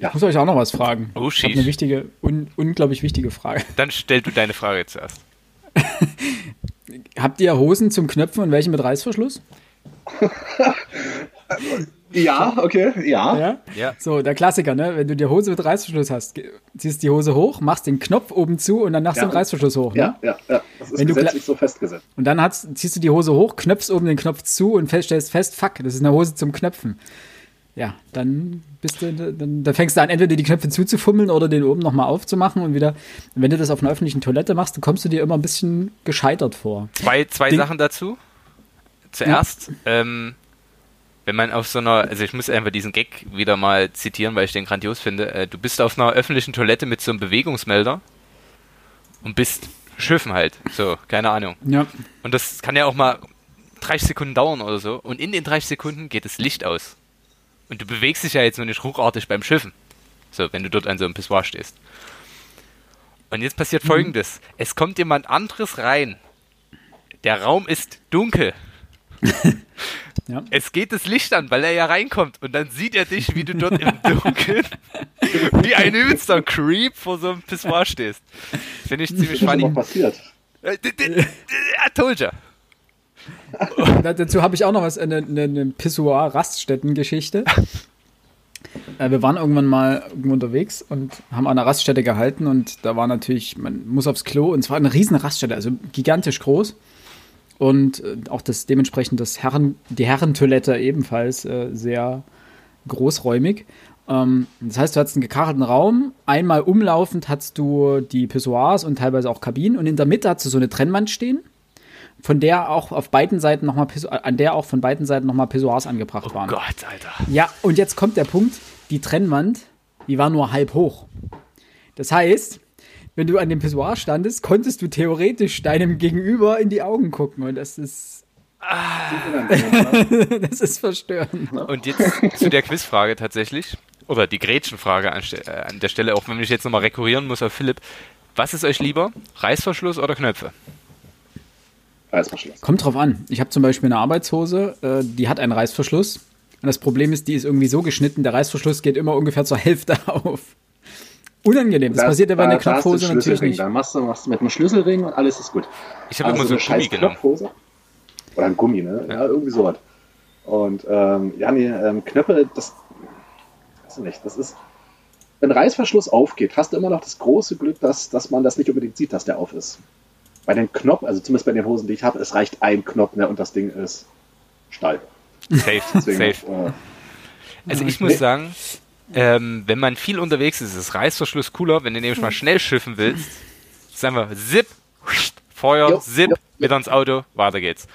Ja. Ich muss euch auch noch was fragen. Oh, ich habe eine wichtige, un unglaublich wichtige Frage. Dann stell du deine Frage zuerst. Habt ihr Hosen zum Knöpfen und welche mit Reißverschluss? ja, okay, ja. ja. ja. So, der Klassiker, ne? Wenn du die Hose mit Reißverschluss hast, ziehst die Hose hoch, machst den Knopf oben zu und dann machst ja. den Reißverschluss hoch. Ne? Ja, ja, ja. Das ist Wenn gesetzlich so festgesetzt. Und dann hast, ziehst du die Hose hoch, knöpfst oben den Knopf zu und stellst fest, fuck, das ist eine Hose zum Knöpfen. Ja, dann bist du, dann, dann fängst du an, entweder die Knöpfe zuzufummeln oder den oben nochmal aufzumachen und wieder, wenn du das auf einer öffentlichen Toilette machst, dann kommst du dir immer ein bisschen gescheitert vor. Zwei, zwei Sachen dazu. Zuerst, ja. ähm, wenn man auf so einer, also ich muss einfach diesen Gag wieder mal zitieren, weil ich den grandios finde. Äh, du bist auf einer öffentlichen Toilette mit so einem Bewegungsmelder und bist schiffen halt. So, keine Ahnung. Ja. Und das kann ja auch mal 30 Sekunden dauern oder so. Und in den 30 Sekunden geht das Licht aus. Und du bewegst dich ja jetzt nur nicht ruckartig beim Schiffen. So, wenn du dort an so einem Pissoir stehst. Und jetzt passiert mhm. folgendes. Es kommt jemand anderes rein. Der Raum ist dunkel. ja. Es geht das Licht an, weil er ja reinkommt. Und dann sieht er dich, wie du dort im Dunkeln wie ein übelster Creep vor so einem Pissoir stehst. Finde ich ziemlich funny. Was passiert? I told you. dazu habe ich auch noch was, eine, eine, eine Pissoir-Raststätten-Geschichte. Äh, wir waren irgendwann mal unterwegs und haben an einer Raststätte gehalten und da war natürlich, man muss aufs Klo und es war eine riesen Raststätte, also gigantisch groß und äh, auch das dementsprechend das Herren, die Herrentoilette ebenfalls äh, sehr großräumig. Ähm, das heißt, du hattest einen gekachelten Raum, einmal umlaufend hattest du die Pissoirs und teilweise auch Kabinen und in der Mitte hattest du so eine Trennwand stehen von der auch auf beiden Seiten nochmal, an der auch von beiden Seiten nochmal Pissoirs angebracht oh waren. Oh Gott, Alter. Ja, und jetzt kommt der Punkt, die Trennwand, die war nur halb hoch. Das heißt, wenn du an dem Pissoir standest, konntest du theoretisch deinem Gegenüber in die Augen gucken und das ist ah. das ist verstörend. Und jetzt zu der Quizfrage tatsächlich, oder die Gretchenfrage an, äh, an der Stelle, auch wenn ich jetzt nochmal rekurrieren muss auf Philipp. Was ist euch lieber, Reißverschluss oder Knöpfe? Reißverschluss. Kommt drauf an. Ich habe zum Beispiel eine Arbeitshose, äh, die hat einen Reißverschluss. Und das Problem ist, die ist irgendwie so geschnitten, der Reißverschluss geht immer ungefähr zur Hälfte auf. Unangenehm. Das, das passiert aber in der Knopfhose natürlich nicht. Dann machst du, machst du mit einem Schlüsselring und alles ist gut. Ich habe also immer so eine Gummi genommen. Oder ein Gummi, ne? Ja, ja irgendwie sowas. Und ähm, ja, nee, ähm, Knöpfe, das weiß ich nicht, das ist. Wenn Reißverschluss aufgeht, hast du immer noch das große Glück, dass, dass man das nicht unbedingt sieht, dass der auf ist bei den Knopf, also zumindest bei den Hosen, die ich habe, es reicht ein Knopf ne, und das Ding ist Stahl. Safe, Deswegen, safe. Äh, also ich muss sagen, ähm, wenn man viel unterwegs ist, ist Reißverschluss cooler, wenn du nämlich mal schnell schiffen willst. Sagen wir, zip, Feuer, jo, zip, jo. wieder ins Auto, weiter geht's.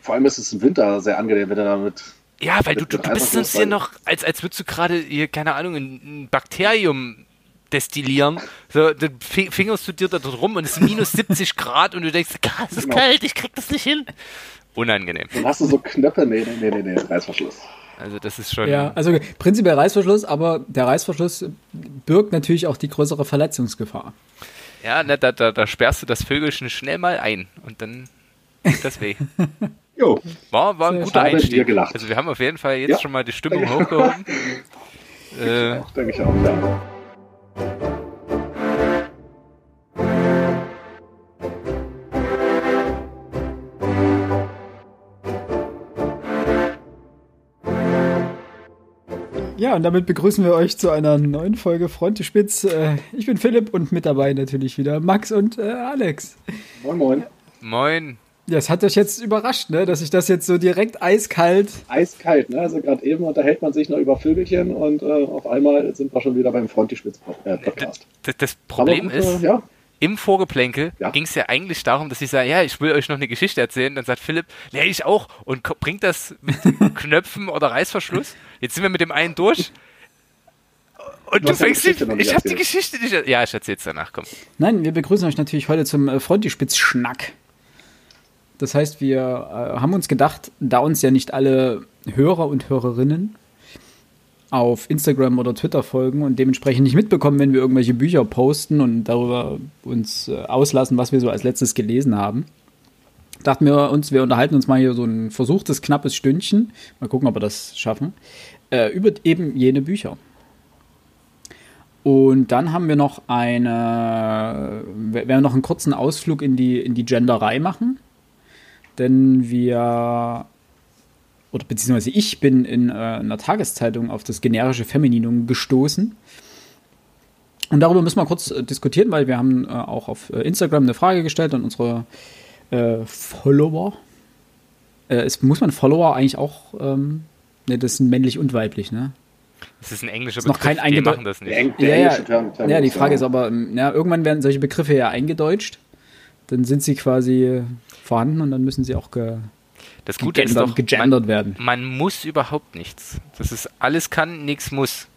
Vor allem ist es im Winter sehr angenehm, wenn du damit ja, weil du, du, du bist sonst hier noch, als, als würdest du gerade hier, keine Ahnung, ein Bakterium destillieren. So, dann fingerst du dir da rum und es ist minus 70 Grad und du denkst, es ist genau. kalt, ich krieg das nicht hin. Unangenehm. Dann hast du so Knöpfe, nee, nee, nee, nee, Reißverschluss. Also das ist schon. Ja, also prinzipiell Reißverschluss, aber der Reißverschluss birgt natürlich auch die größere Verletzungsgefahr. Ja, ne, da, da, da sperrst du das Vögelchen schnell mal ein und dann tut das weh. jo. War, war ein guter Einstieg. Also wir haben auf jeden Fall jetzt ja. schon mal die Stimmung hochgehoben. äh, denke ich auch, ja. Ja, und damit begrüßen wir euch zu einer neuen Folge Frontespitz. Äh, ich bin Philipp und mit dabei natürlich wieder Max und äh, Alex. Moin, moin. Moin. Ja, es hat euch jetzt überrascht, ne, dass ich das jetzt so direkt eiskalt. Eiskalt, ne? Also gerade eben unterhält man sich noch über Vögelchen und äh, auf einmal sind wir schon wieder beim Frontispitz-Podcast. Das, das, Problem Aber, ist, äh, ja? Im Vorgeplänkel ja? ging es ja eigentlich darum, dass ich sage, ja, ich will euch noch eine Geschichte erzählen. Dann sagt Philipp, ja, ich auch. Und bringt das mit Knöpfen oder Reißverschluss. Jetzt sind wir mit dem einen durch. Und du, du fängst nicht, ich habe die Geschichte nicht. Ja, ich erzähl's danach, komm. Nein, wir begrüßen euch natürlich heute zum äh, Frontispitz-Schnack. Das heißt, wir äh, haben uns gedacht, da uns ja nicht alle Hörer und Hörerinnen auf Instagram oder Twitter folgen und dementsprechend nicht mitbekommen, wenn wir irgendwelche Bücher posten und darüber uns äh, auslassen, was wir so als letztes gelesen haben. Dachten wir uns, wir unterhalten uns mal hier so ein versuchtes, knappes Stündchen, mal gucken, ob wir das schaffen, äh, über eben jene Bücher. Und dann haben wir noch eine, wir werden noch einen kurzen Ausflug in die, in die Genderei machen. Denn wir, oder beziehungsweise ich bin in äh, einer Tageszeitung auf das generische Femininum gestoßen. Und darüber müssen wir kurz äh, diskutieren, weil wir haben äh, auch auf äh, Instagram eine Frage gestellt an unsere äh, Follower. Äh, es, muss man Follower eigentlich auch, ähm, ne, das sind männlich und weiblich, ne? Das ist ein englischer ist noch kein die machen das nicht. Der, Eng der Ja, ja. Term Ja, die Frage ist aber, ähm, ja, irgendwann werden solche Begriffe ja eingedeutscht. Dann sind sie quasi vorhanden und dann müssen sie auch ge Das Gute ist doch, gegendert werden. man muss überhaupt nichts. Das ist alles kann, nichts muss.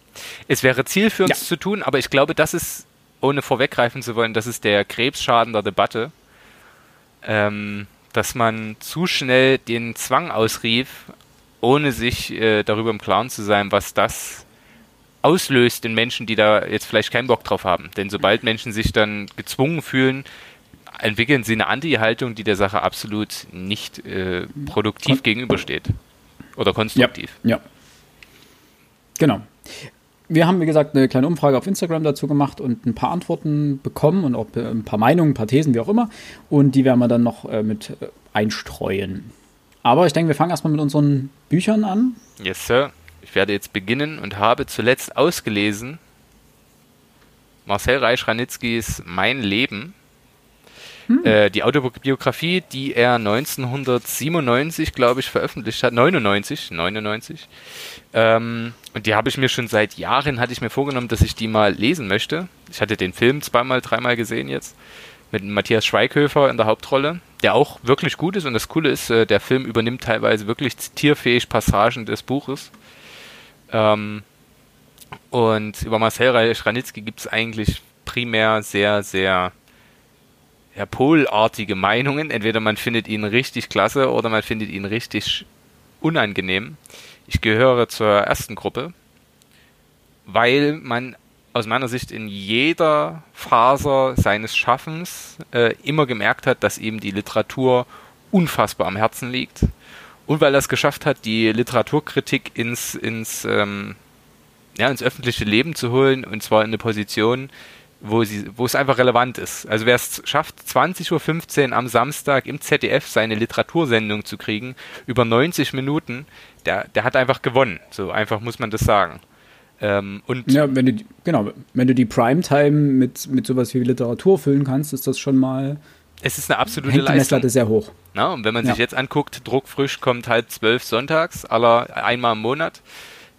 Es wäre zielführend Ja. zu tun, aber ich glaube, das ist, ohne vorweggreifen zu wollen, das ist der Krebsschaden der Debatte, ähm, dass man zu schnell den Zwang ausrief, ohne sich äh, darüber im Klaren zu sein, was das auslöst in Menschen, die da jetzt vielleicht keinen Bock drauf haben. Denn sobald Menschen sich dann gezwungen fühlen, entwickeln sie eine Anti-Haltung, die der Sache absolut nicht äh, produktiv Kon- gegenübersteht. Oder konstruktiv. Ja. Genau. Wir haben, wie gesagt, eine kleine Umfrage auf Instagram dazu gemacht und ein paar Antworten bekommen und auch ein paar Meinungen, ein paar Thesen, wie auch immer. Und die werden wir dann noch äh, mit äh, einstreuen. Aber ich denke, wir fangen erstmal mit unseren Büchern an. Yes, Sir. Ich werde jetzt beginnen und habe zuletzt ausgelesen Marcel Reich-Ranitzkis Mein Leben. Äh, die Autobiografie, die er 1997, glaube ich, veröffentlicht hat. 99, 99. Ähm, und die habe ich mir schon seit Jahren, hatte ich mir vorgenommen, dass ich die mal lesen möchte. Ich hatte den Film zweimal, dreimal gesehen jetzt. Mit Matthias Schweighöfer in der Hauptrolle, der auch wirklich gut ist. Und das Coole ist, äh, der Film übernimmt teilweise wirklich zitierfähig Passagen des Buches. Ähm, und über Marcel Reich-Ranitzky gibt es eigentlich primär sehr, sehr ja, polartige Meinungen. Entweder man findet ihn richtig klasse oder man findet ihn richtig unangenehm. Ich gehöre zur ersten Gruppe, weil man aus meiner Sicht in jeder Faser seines Schaffens äh, immer gemerkt hat, dass ihm die Literatur unfassbar am Herzen liegt. Und weil er es geschafft hat, die Literaturkritik ins, ins, ähm, ja, ins öffentliche Leben zu holen, und zwar in eine Position, wo, sie, wo es einfach relevant ist. Also wer es schafft, 20.15 Uhr am Samstag im ZDF seine Literatursendung zu kriegen, über 90 Minuten, der, der hat einfach gewonnen. So einfach muss man das sagen. Ähm, und Ja, wenn du, die- genau, wenn du die Primetime mit, mit sowas wie Literatur füllen kannst, ist das schon mal, es ist eine absolute hängt die Leistung. Messlatte sehr hoch. Na, und wenn man Ja. sich jetzt anguckt, Druckfrisch kommt halt zwölf sonntags, aller einmal im Monat.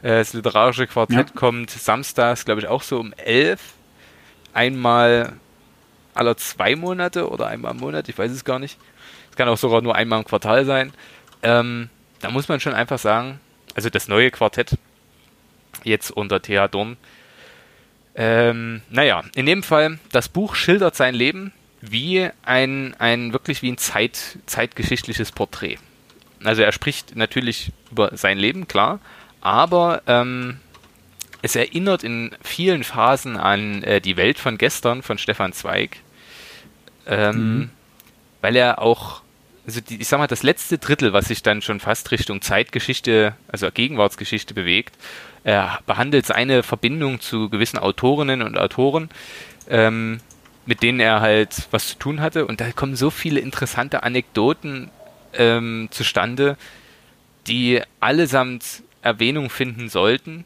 Äh, Das literarische Quartett Ja. kommt samstags, glaube ich, auch so um elf. Einmal aller zwei Monate oder einmal im Monat, ich weiß es gar nicht. Es kann auch sogar nur einmal im Quartal sein. Ähm, da muss man schon einfach sagen, also das neue Quartett, jetzt unter Thea Dorn. Ähm, naja, in dem Fall, das Buch schildert sein Leben wie ein, ein wirklich wie ein Zeit, zeitgeschichtliches Porträt. Also er spricht natürlich über sein Leben, klar, aber ähm, es erinnert in vielen Phasen an äh, die Welt von gestern von Stefan Zweig, ähm, weil er auch, also die, ich sag mal, das letzte Drittel, was sich dann schon fast Richtung Zeitgeschichte, also Gegenwartsgeschichte bewegt, er behandelt seine Verbindung zu gewissen Autorinnen und Autoren, ähm, mit denen er halt was zu tun hatte. Und da kommen so viele interessante Anekdoten ähm, zustande, die allesamt Erwähnung finden sollten.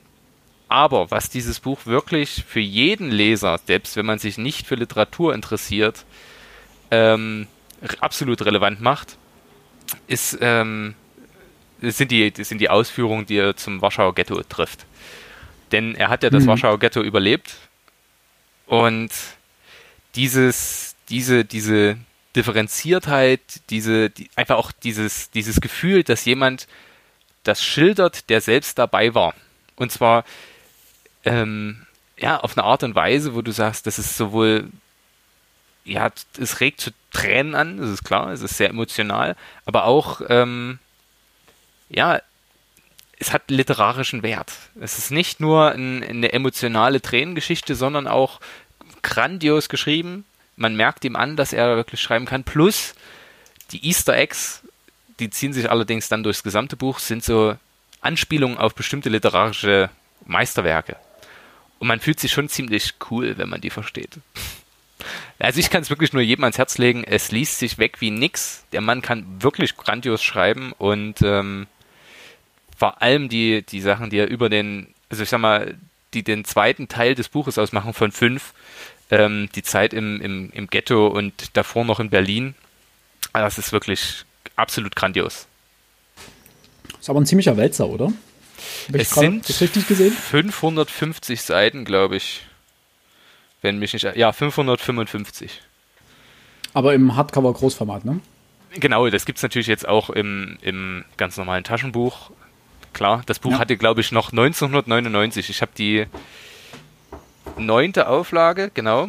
Aber was dieses Buch wirklich für jeden Leser, selbst wenn man sich nicht für Literatur interessiert, ähm, absolut relevant macht, ist, ähm, sind, die, sind die Ausführungen, die er zum Warschauer Ghetto trifft. Denn er hat ja das Mhm. Warschauer Ghetto überlebt und dieses, diese, diese Differenziertheit, diese, die, einfach auch dieses, dieses Gefühl, dass jemand das schildert, der selbst dabei war. Und zwar ähm, ja, auf eine Art und Weise, wo du sagst, das ist sowohl, ja, es regt zu Tränen an, das ist klar, es ist sehr emotional, aber auch, ähm, ja, es hat literarischen Wert. Es ist nicht nur ein, eine emotionale Tränengeschichte, sondern auch grandios geschrieben. Man merkt ihm an, dass er wirklich schreiben kann. Plus die Easter Eggs, die ziehen sich allerdings dann durchs gesamte Buch, sind so Anspielungen auf bestimmte literarische Meisterwerke. Und man fühlt sich schon ziemlich cool, wenn man die versteht. Also ich kann es wirklich nur jedem ans Herz legen. Es liest sich weg wie nix. Der Mann kann wirklich grandios schreiben und ähm, vor allem die, die Sachen, die er über den, also ich sag mal, die den zweiten Teil des Buches ausmachen von fünf, ähm, die Zeit im, im, im Ghetto und davor noch in Berlin. Das ist wirklich absolut grandios. Ist aber ein ziemlicher Wälzer, oder? Hab es sind richtig gesehen? 550 Seiten, glaube ich. Wenn mich nicht. Ja, 555. Aber im Hardcover-Großformat, ne? Genau, das gibt es natürlich jetzt auch im, im ganz normalen Taschenbuch. Klar, das Buch ja. hatte, glaube ich, noch 1999. Ich habe die neunte Auflage, genau.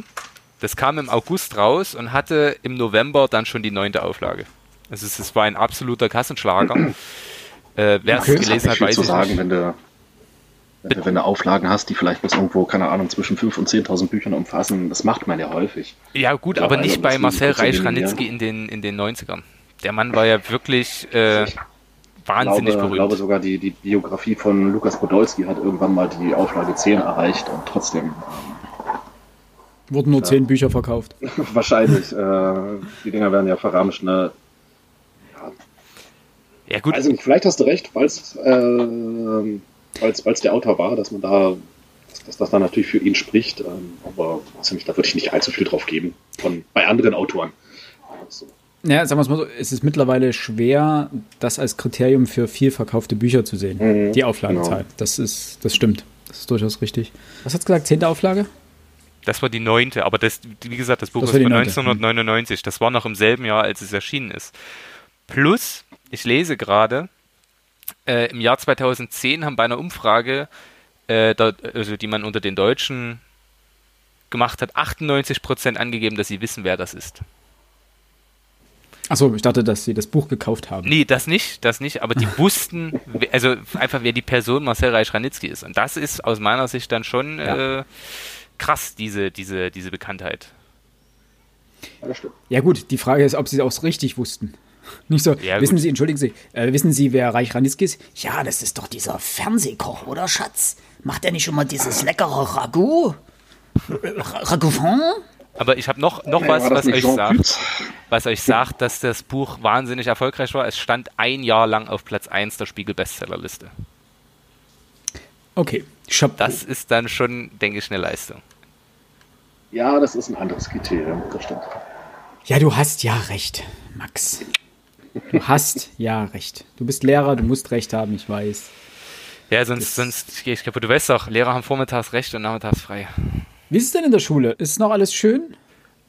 Das kam im August raus und hatte im November dann schon die neunte Auflage. Also es, es war ein absoluter Kassenschlager. Äh, Wer es gelesen hat, weiß ich sagen, nicht. Wenn du, wenn, du, wenn du Auflagen hast, die vielleicht bis irgendwo, keine Ahnung, zwischen 5.000 und 10.000 Büchern umfassen, das macht man ja häufig. Ja gut, aber nicht bei Marcel Reich-Ranitzky in den, in den 90ern. Der Mann war ja wirklich äh, wahnsinnig glaube, berühmt. Ich glaube sogar, die, die Biografie von Lukas Podolski hat irgendwann mal die Auflage 10 erreicht und trotzdem... Wurden nur 10 Bücher verkauft. Wahrscheinlich. Äh, die Dinger werden ja verramscht, ne? Ja, gut. Also vielleicht hast du recht, weil es äh, der Autor war, dass man da, dass das da natürlich für ihn spricht. Ähm, aber also da würde ich nicht allzu viel drauf geben. Von, bei anderen Autoren. Also. Ja, sagen wir es mal so, es ist mittlerweile schwer, das als Kriterium für viel verkaufte Bücher zu sehen. Mhm, die Auflagezahl. Genau. Das ist, das stimmt. Das ist durchaus richtig. Was hat es gesagt? Zehnte Auflage? Das war die neunte, aber das, wie gesagt, das Buch das ist von 1999. Das war noch im selben Jahr, als es erschienen ist. Plus, ich lese gerade, äh, im Jahr 2010 haben bei einer Umfrage, äh, da, also die man unter den Deutschen gemacht hat, 98 Prozent angegeben, dass sie wissen, wer das ist. Achso, ich dachte, dass sie das Buch gekauft haben. Nee, das nicht, das nicht, aber die wussten, also einfach, wer die Person Marcel Reich-Ranitzky ist. Und das ist aus meiner Sicht dann schon ja. äh, krass, diese, diese, diese Bekanntheit. Ja, gut, die Frage ist, ob sie es auch richtig wussten. Nicht so, ja, wissen Sie, entschuldigen Sie, äh, wissen Sie, wer Reich Ranitzky ist? Ja, das ist doch dieser Fernsehkoch, oder Schatz? Macht er nicht schon mal dieses leckere Ragout? Ragoufon? Aber ich habe noch, noch was, was euch sagt, was euch sagt, dass das Buch wahnsinnig erfolgreich war. Es stand ein Jahr lang auf Platz 1 der Spiegel-Bestsellerliste. Okay, Chapeau. Das ist dann schon, denke ich, eine Leistung. Ja, das ist ein anderes Kriterium, das stimmt. Ja, du hast ja recht, Max. Du hast ja recht. Du bist Lehrer, du musst recht haben, ich weiß. Ja, sonst, sonst gehe ich kaputt. Du weißt doch, Lehrer haben vormittags recht und nachmittags frei. Wie ist es denn in der Schule? Ist noch alles schön?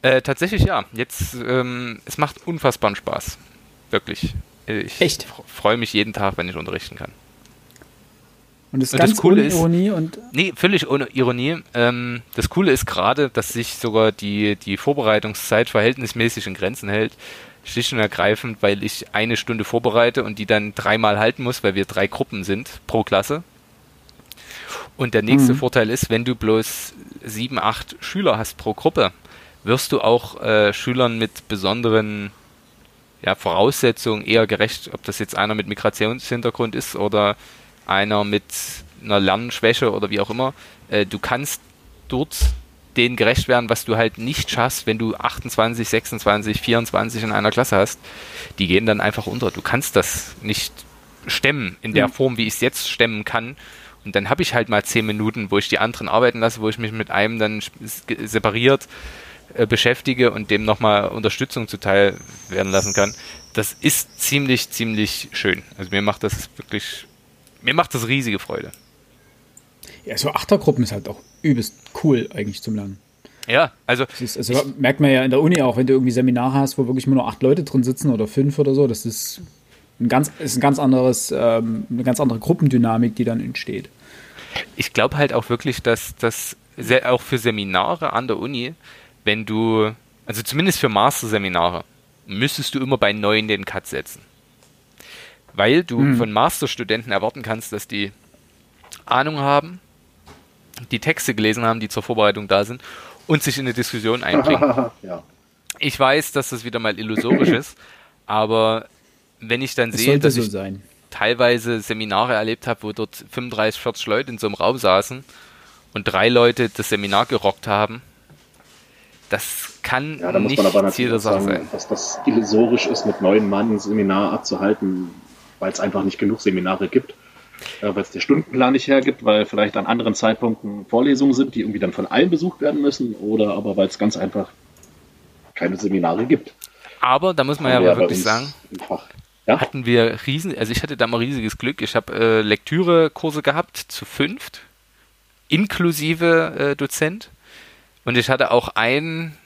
Äh, tatsächlich ja. Jetzt, ähm, es macht unfassbaren Spaß. Wirklich. Ich Echt? freue mich jeden Tag, wenn ich unterrichten kann. Und das, und ganz das Coole ohne ist, Ironie und. Nee, völlig ohne Ironie. Ähm, das Coole ist gerade, dass sich sogar die, die Vorbereitungszeit verhältnismäßig in Grenzen hält. Schlicht und ergreifend, weil ich eine Stunde vorbereite und die dann dreimal halten muss, weil wir drei Gruppen sind pro Klasse. Und der nächste mhm. Vorteil ist, wenn du bloß sieben, acht Schüler hast pro Gruppe, wirst du auch äh, Schülern mit besonderen ja, Voraussetzungen eher gerecht, ob das jetzt einer mit Migrationshintergrund ist oder einer mit einer Lernschwäche oder wie auch immer. Äh, du kannst dort denen gerecht werden, was du halt nicht schaffst, wenn du 28, 26, 24 in einer Klasse hast. Die gehen dann einfach unter. Du kannst das nicht stemmen in der mhm. Form, wie ich es jetzt stemmen kann. Und dann habe ich halt mal zehn Minuten, wo ich die anderen arbeiten lasse, wo ich mich mit einem dann separiert äh, beschäftige und dem nochmal Unterstützung zuteil werden lassen kann. Das ist ziemlich, ziemlich schön. Also mir macht das wirklich, mir macht das riesige Freude. Ja, so Achtergruppen ist halt auch übelst cool eigentlich zum Lernen. Ja, also. Ist, also ich, merkt man ja in der Uni auch, wenn du irgendwie Seminare hast, wo wirklich nur noch acht Leute drin sitzen oder fünf oder so, das ist ein ganz, ist ein ganz anderes, ähm, eine ganz andere Gruppendynamik, die dann entsteht. Ich glaube halt auch wirklich, dass das auch für Seminare an der Uni, wenn du, also zumindest für Masterseminare, müsstest du immer bei neun den Cut setzen. Weil du hm. von Masterstudenten erwarten kannst, dass die Ahnung haben, die Texte gelesen haben, die zur Vorbereitung da sind und sich in eine Diskussion einbringen. ja. Ich weiß, dass das wieder mal illusorisch ist, aber wenn ich dann es sehe, dass so ich teilweise Seminare erlebt habe, wo dort 35, 40 Leute in so einem Raum saßen und drei Leute das Seminar gerockt haben, das kann Ja, da muss nicht man aber natürlich Ziel der Sache sagen, sein. dass das illusorisch ist, mit neun Mann ein Seminar abzuhalten, weil es einfach nicht genug Seminare gibt. Äh, weil es der Stundenplan nicht hergibt, weil vielleicht an anderen Zeitpunkten Vorlesungen sind, die irgendwie dann von allen besucht werden müssen, oder aber weil es ganz einfach keine Seminare gibt. Aber da muss man ja bei wirklich sagen. Ja? hatten wir riesen, also ich hatte da mal riesiges Glück. Ich habe äh, Lektürekurse gehabt zu fünft, inklusive äh, Dozent. Und ich hatte auch einen,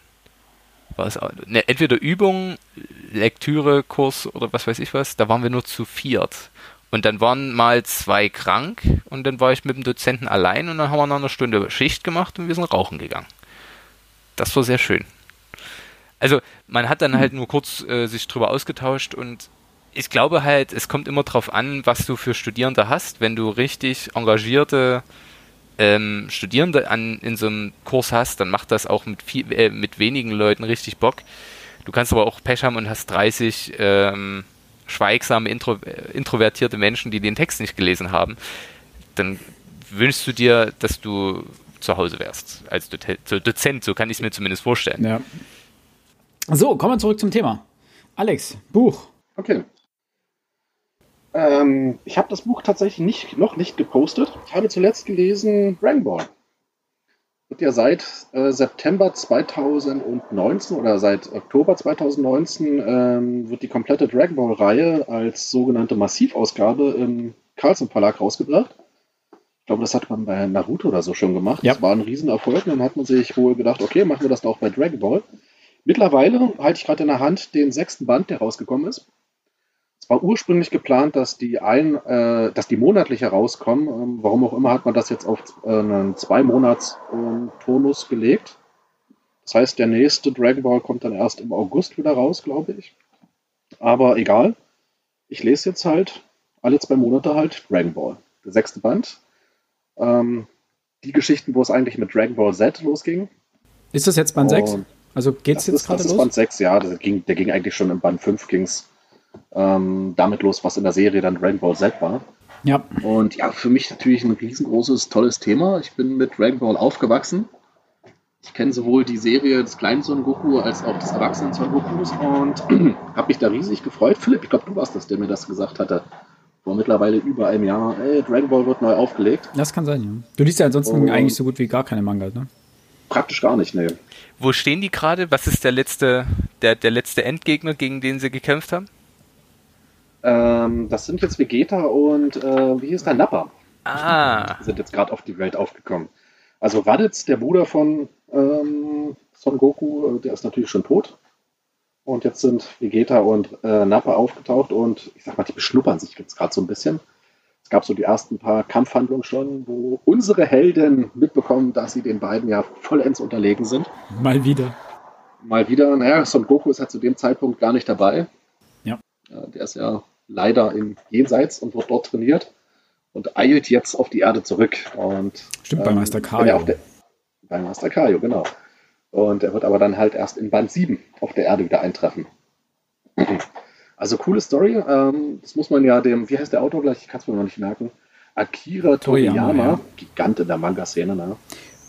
was, ne, entweder Übung, Lektüre, Kurs oder was weiß ich was, da waren wir nur zu viert. Und dann waren mal zwei krank und dann war ich mit dem Dozenten allein und dann haben wir noch eine Stunde Schicht gemacht und wir sind rauchen gegangen. Das war sehr schön. Also man hat dann halt nur kurz äh, sich drüber ausgetauscht und ich glaube halt, es kommt immer drauf an, was du für Studierende hast. Wenn du richtig engagierte ähm, Studierende an, in so einem Kurs hast, dann macht das auch mit, viel, äh, mit wenigen Leuten richtig Bock. Du kannst aber auch Pech haben und hast 30 ähm, schweigsame, intro, introvertierte Menschen, die den Text nicht gelesen haben. Dann wünschst du dir, dass du zu Hause wärst als so Dozent, so kann ich es mir zumindest vorstellen. Ja. So, kommen wir zurück zum Thema. Alex, Buch. Okay. Ähm, ich habe das Buch tatsächlich nicht, noch nicht gepostet. Ich habe zuletzt gelesen Ball. Wird ja seit äh, September 2019 oder seit Oktober 2019 ähm, wird die komplette Dragon Ball Reihe als sogenannte Massivausgabe im Carlsen Verlag rausgebracht. Ich glaube, das hat man bei Naruto oder so schon gemacht. Ja. Das war ein Riesenerfolg. Und dann hat man sich wohl gedacht, okay, machen wir das doch bei Dragon Ball. Mittlerweile halte ich gerade in der Hand den sechsten Band, der rausgekommen ist. War ursprünglich geplant, dass die ein, äh, dass die monatlich herauskommen. Ähm, warum auch immer hat man das jetzt auf äh, einen zwei Monats ähm, Tonus gelegt. Das heißt, der nächste Dragon Ball kommt dann erst im August wieder raus, glaube ich. Aber egal. Ich lese jetzt halt alle zwei Monate halt Dragon Ball. Der sechste Band. Ähm, die Geschichten, wo es eigentlich mit Dragon Ball Z losging. Ist das jetzt Band 6? Und Also geht's das jetzt ist, das gerade ist los? Band 6, ja. Das ging, der ging eigentlich schon im Band 5 ging's ähm, damit los, was in der Serie dann Dragon Ball Z war. Ja. Und ja, für mich natürlich ein riesengroßes, tolles Thema. Ich bin mit Dragon Ball aufgewachsen. Ich kenne sowohl die Serie des kleinen Son Goku als auch des erwachsenen Son Gokus und habe mich da riesig gefreut. Philipp, ich glaube, du warst das, der mir das gesagt hatte. Vor mittlerweile über einem Jahr. Ey, Dragon Ball wird neu aufgelegt. Das kann sein, ja. Du liest ja ansonsten Und- eigentlich so gut wie gar keine Manga, ne? Praktisch gar nicht, ne. Wo stehen die gerade? Was ist der letzte, der, der letzte Endgegner, gegen den sie gekämpft haben? Ähm, das sind jetzt Vegeta und äh, wie hieß der Nappa? Ah, sind jetzt gerade auf die Welt aufgekommen. Also Raditz, der Bruder von ähm, Son Goku, äh, der ist natürlich schon tot. Und jetzt sind Vegeta und äh, Nappa aufgetaucht und ich sag mal, die beschnuppern sich jetzt gerade so ein bisschen. Es gab so die ersten paar Kampfhandlungen schon, wo unsere Helden mitbekommen, dass sie den beiden ja vollends unterlegen sind. Mal wieder. Mal wieder, naja, Son Goku ist halt zu dem Zeitpunkt gar nicht dabei. Der ist ja leider im Jenseits und wird dort trainiert und eilt jetzt auf die Erde zurück. Und, Stimmt, bei Meister er der- Bei Meister Kaio, genau. Und er wird aber dann halt erst in Band 7 auf der Erde wieder eintreffen. Also coole Story. Ähm, das muss man ja dem, wie heißt der Autor gleich? Ich kann es mir noch nicht merken. Akira Toriyama, Toriyama, ja. Gigant in der Manga-Szene, ne?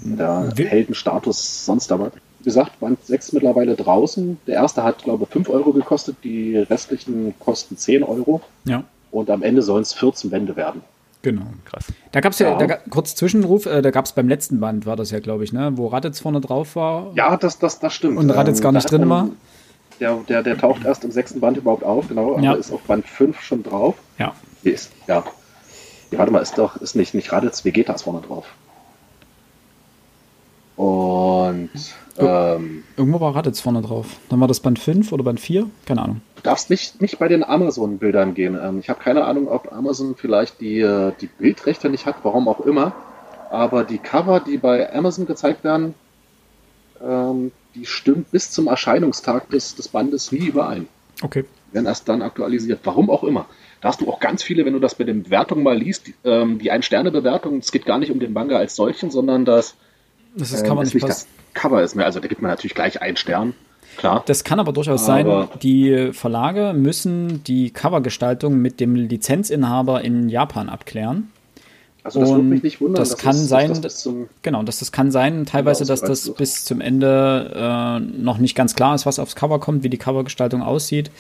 Der Wie- Heldenstatus, sonst aber. Wie gesagt, Band 6 mittlerweile draußen. Der erste hat, glaube ich, 5 Euro gekostet, die restlichen kosten 10 Euro. Ja, Und am Ende sollen es 14 Bände werden. genau. krass. Da gab's ja, Ja. da, kurz Zwischenruf, äh, da gab's beim letzten Band, war das ja, glaube ich, ne? Wo Raditz vorne drauf war. Ja, das, das, das stimmt. Und Raditz gar da nicht drin man- war. Der, der, der taucht erst im sechsten Band überhaupt auf, genau, aber Ja. ist auf Band 5 schon drauf. Ja. Hier ist, ja. ja. Warte mal, ist doch, ist nicht, nicht Raditz, Vegeta ist vorne drauf. Und ähm, Irgendwo war Raditz vorne drauf. Dann war das Band 5 oder Band 4? Keine Ahnung. du darfst nicht, nicht bei den Amazon-Bildern gehen. Ähm, ich habe keine Ahnung, ob Amazon vielleicht die, äh, die Bildrechte nicht hat, warum auch immer. Aber die Cover, die bei Amazon gezeigt werden, ähm, die stimmen bis zum Erscheinungstag des, des Bandes nie überein. Okay. werden erst dann aktualisiert. Warum auch immer. Da hast du auch ganz viele, wenn du das bei den Bewertungen mal liest, die, ähm, die Ein-Sterne-Bewertung, es geht gar nicht um den Manga als solchen, sondern das, Das, das ähm, kann man ist nicht das Cover ist mehr. Also da gibt man natürlich gleich einen Stern. Klar. Das kann aber durchaus Aber- sein, die Verlage müssen die Covergestaltung mit dem Lizenzinhaber in Japan abklären. Also das würde mich nicht wundern. Das kann es, sein, das genau, dass das kann sein, teilweise, dass das wird. bis zum Ende äh, noch nicht ganz klar ist, was aufs Cover kommt, wie die Covergestaltung aussieht,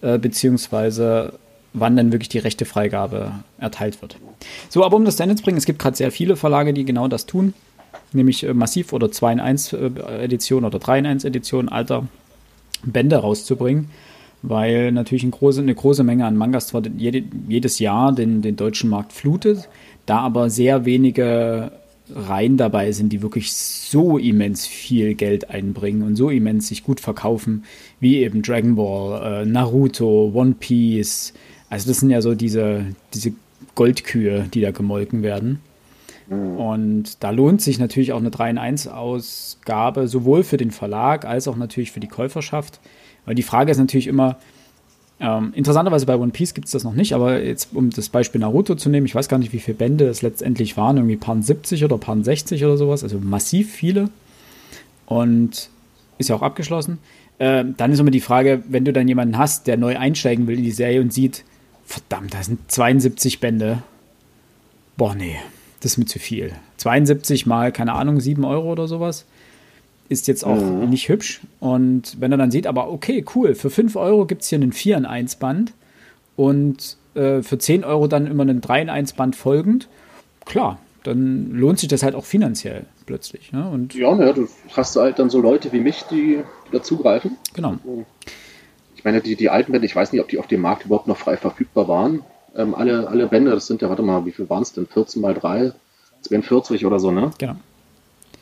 äh, beziehungsweise wann dann wirklich die rechte Freigabe erteilt wird. So, aber um das dann zu bringen, es gibt gerade sehr viele Verlage, die genau das tun, nämlich äh, massiv oder 2 in 1 äh, Edition oder 3 in 1 Edition alter Bände rauszubringen weil natürlich eine große, eine große Menge an Mangas zwar jede, jedes Jahr den, den deutschen Markt flutet, da aber sehr wenige Reihen dabei sind, die wirklich so immens viel Geld einbringen und so immens sich gut verkaufen, wie eben Dragon Ball, äh, Naruto, One Piece. Also das sind ja so diese, diese Goldkühe, die da gemolken werden. Mhm. Und da lohnt sich natürlich auch eine 3 in 1 Ausgabe, sowohl für den Verlag als auch natürlich für die Käuferschaft. Weil die Frage ist natürlich immer, ähm, interessanterweise bei One Piece gibt es das noch nicht, aber jetzt um das Beispiel Naruto zu nehmen, ich weiß gar nicht, wie viele Bände es letztendlich waren, irgendwie paar 70 oder paar 60 oder sowas, also massiv viele. Und ist ja auch abgeschlossen. Äh, dann ist immer die Frage, wenn du dann jemanden hast, der neu einsteigen will in die Serie und sieht, verdammt, da sind 72 Bände. Boah, nee, das ist mir zu viel. 72 mal, keine Ahnung, 7 Euro oder sowas ist jetzt auch mhm. nicht hübsch. Und wenn er dann sieht, aber okay, cool, für 5 Euro gibt es hier einen 4 in 1 Band und äh, für 10 Euro dann immer einen 3 in 1 Band folgend, klar, dann lohnt sich das halt auch finanziell plötzlich. Ne? Und ja, ne, du hast halt dann so Leute wie mich, die, die dazugreifen. Genau. Ich meine, die, die alten Bände, ich weiß nicht, ob die auf dem Markt überhaupt noch frei verfügbar waren. Ähm, alle, alle Bände, das sind ja, warte mal, wie viel waren es denn? 14 mal 3, 42 oder so, ne? Genau.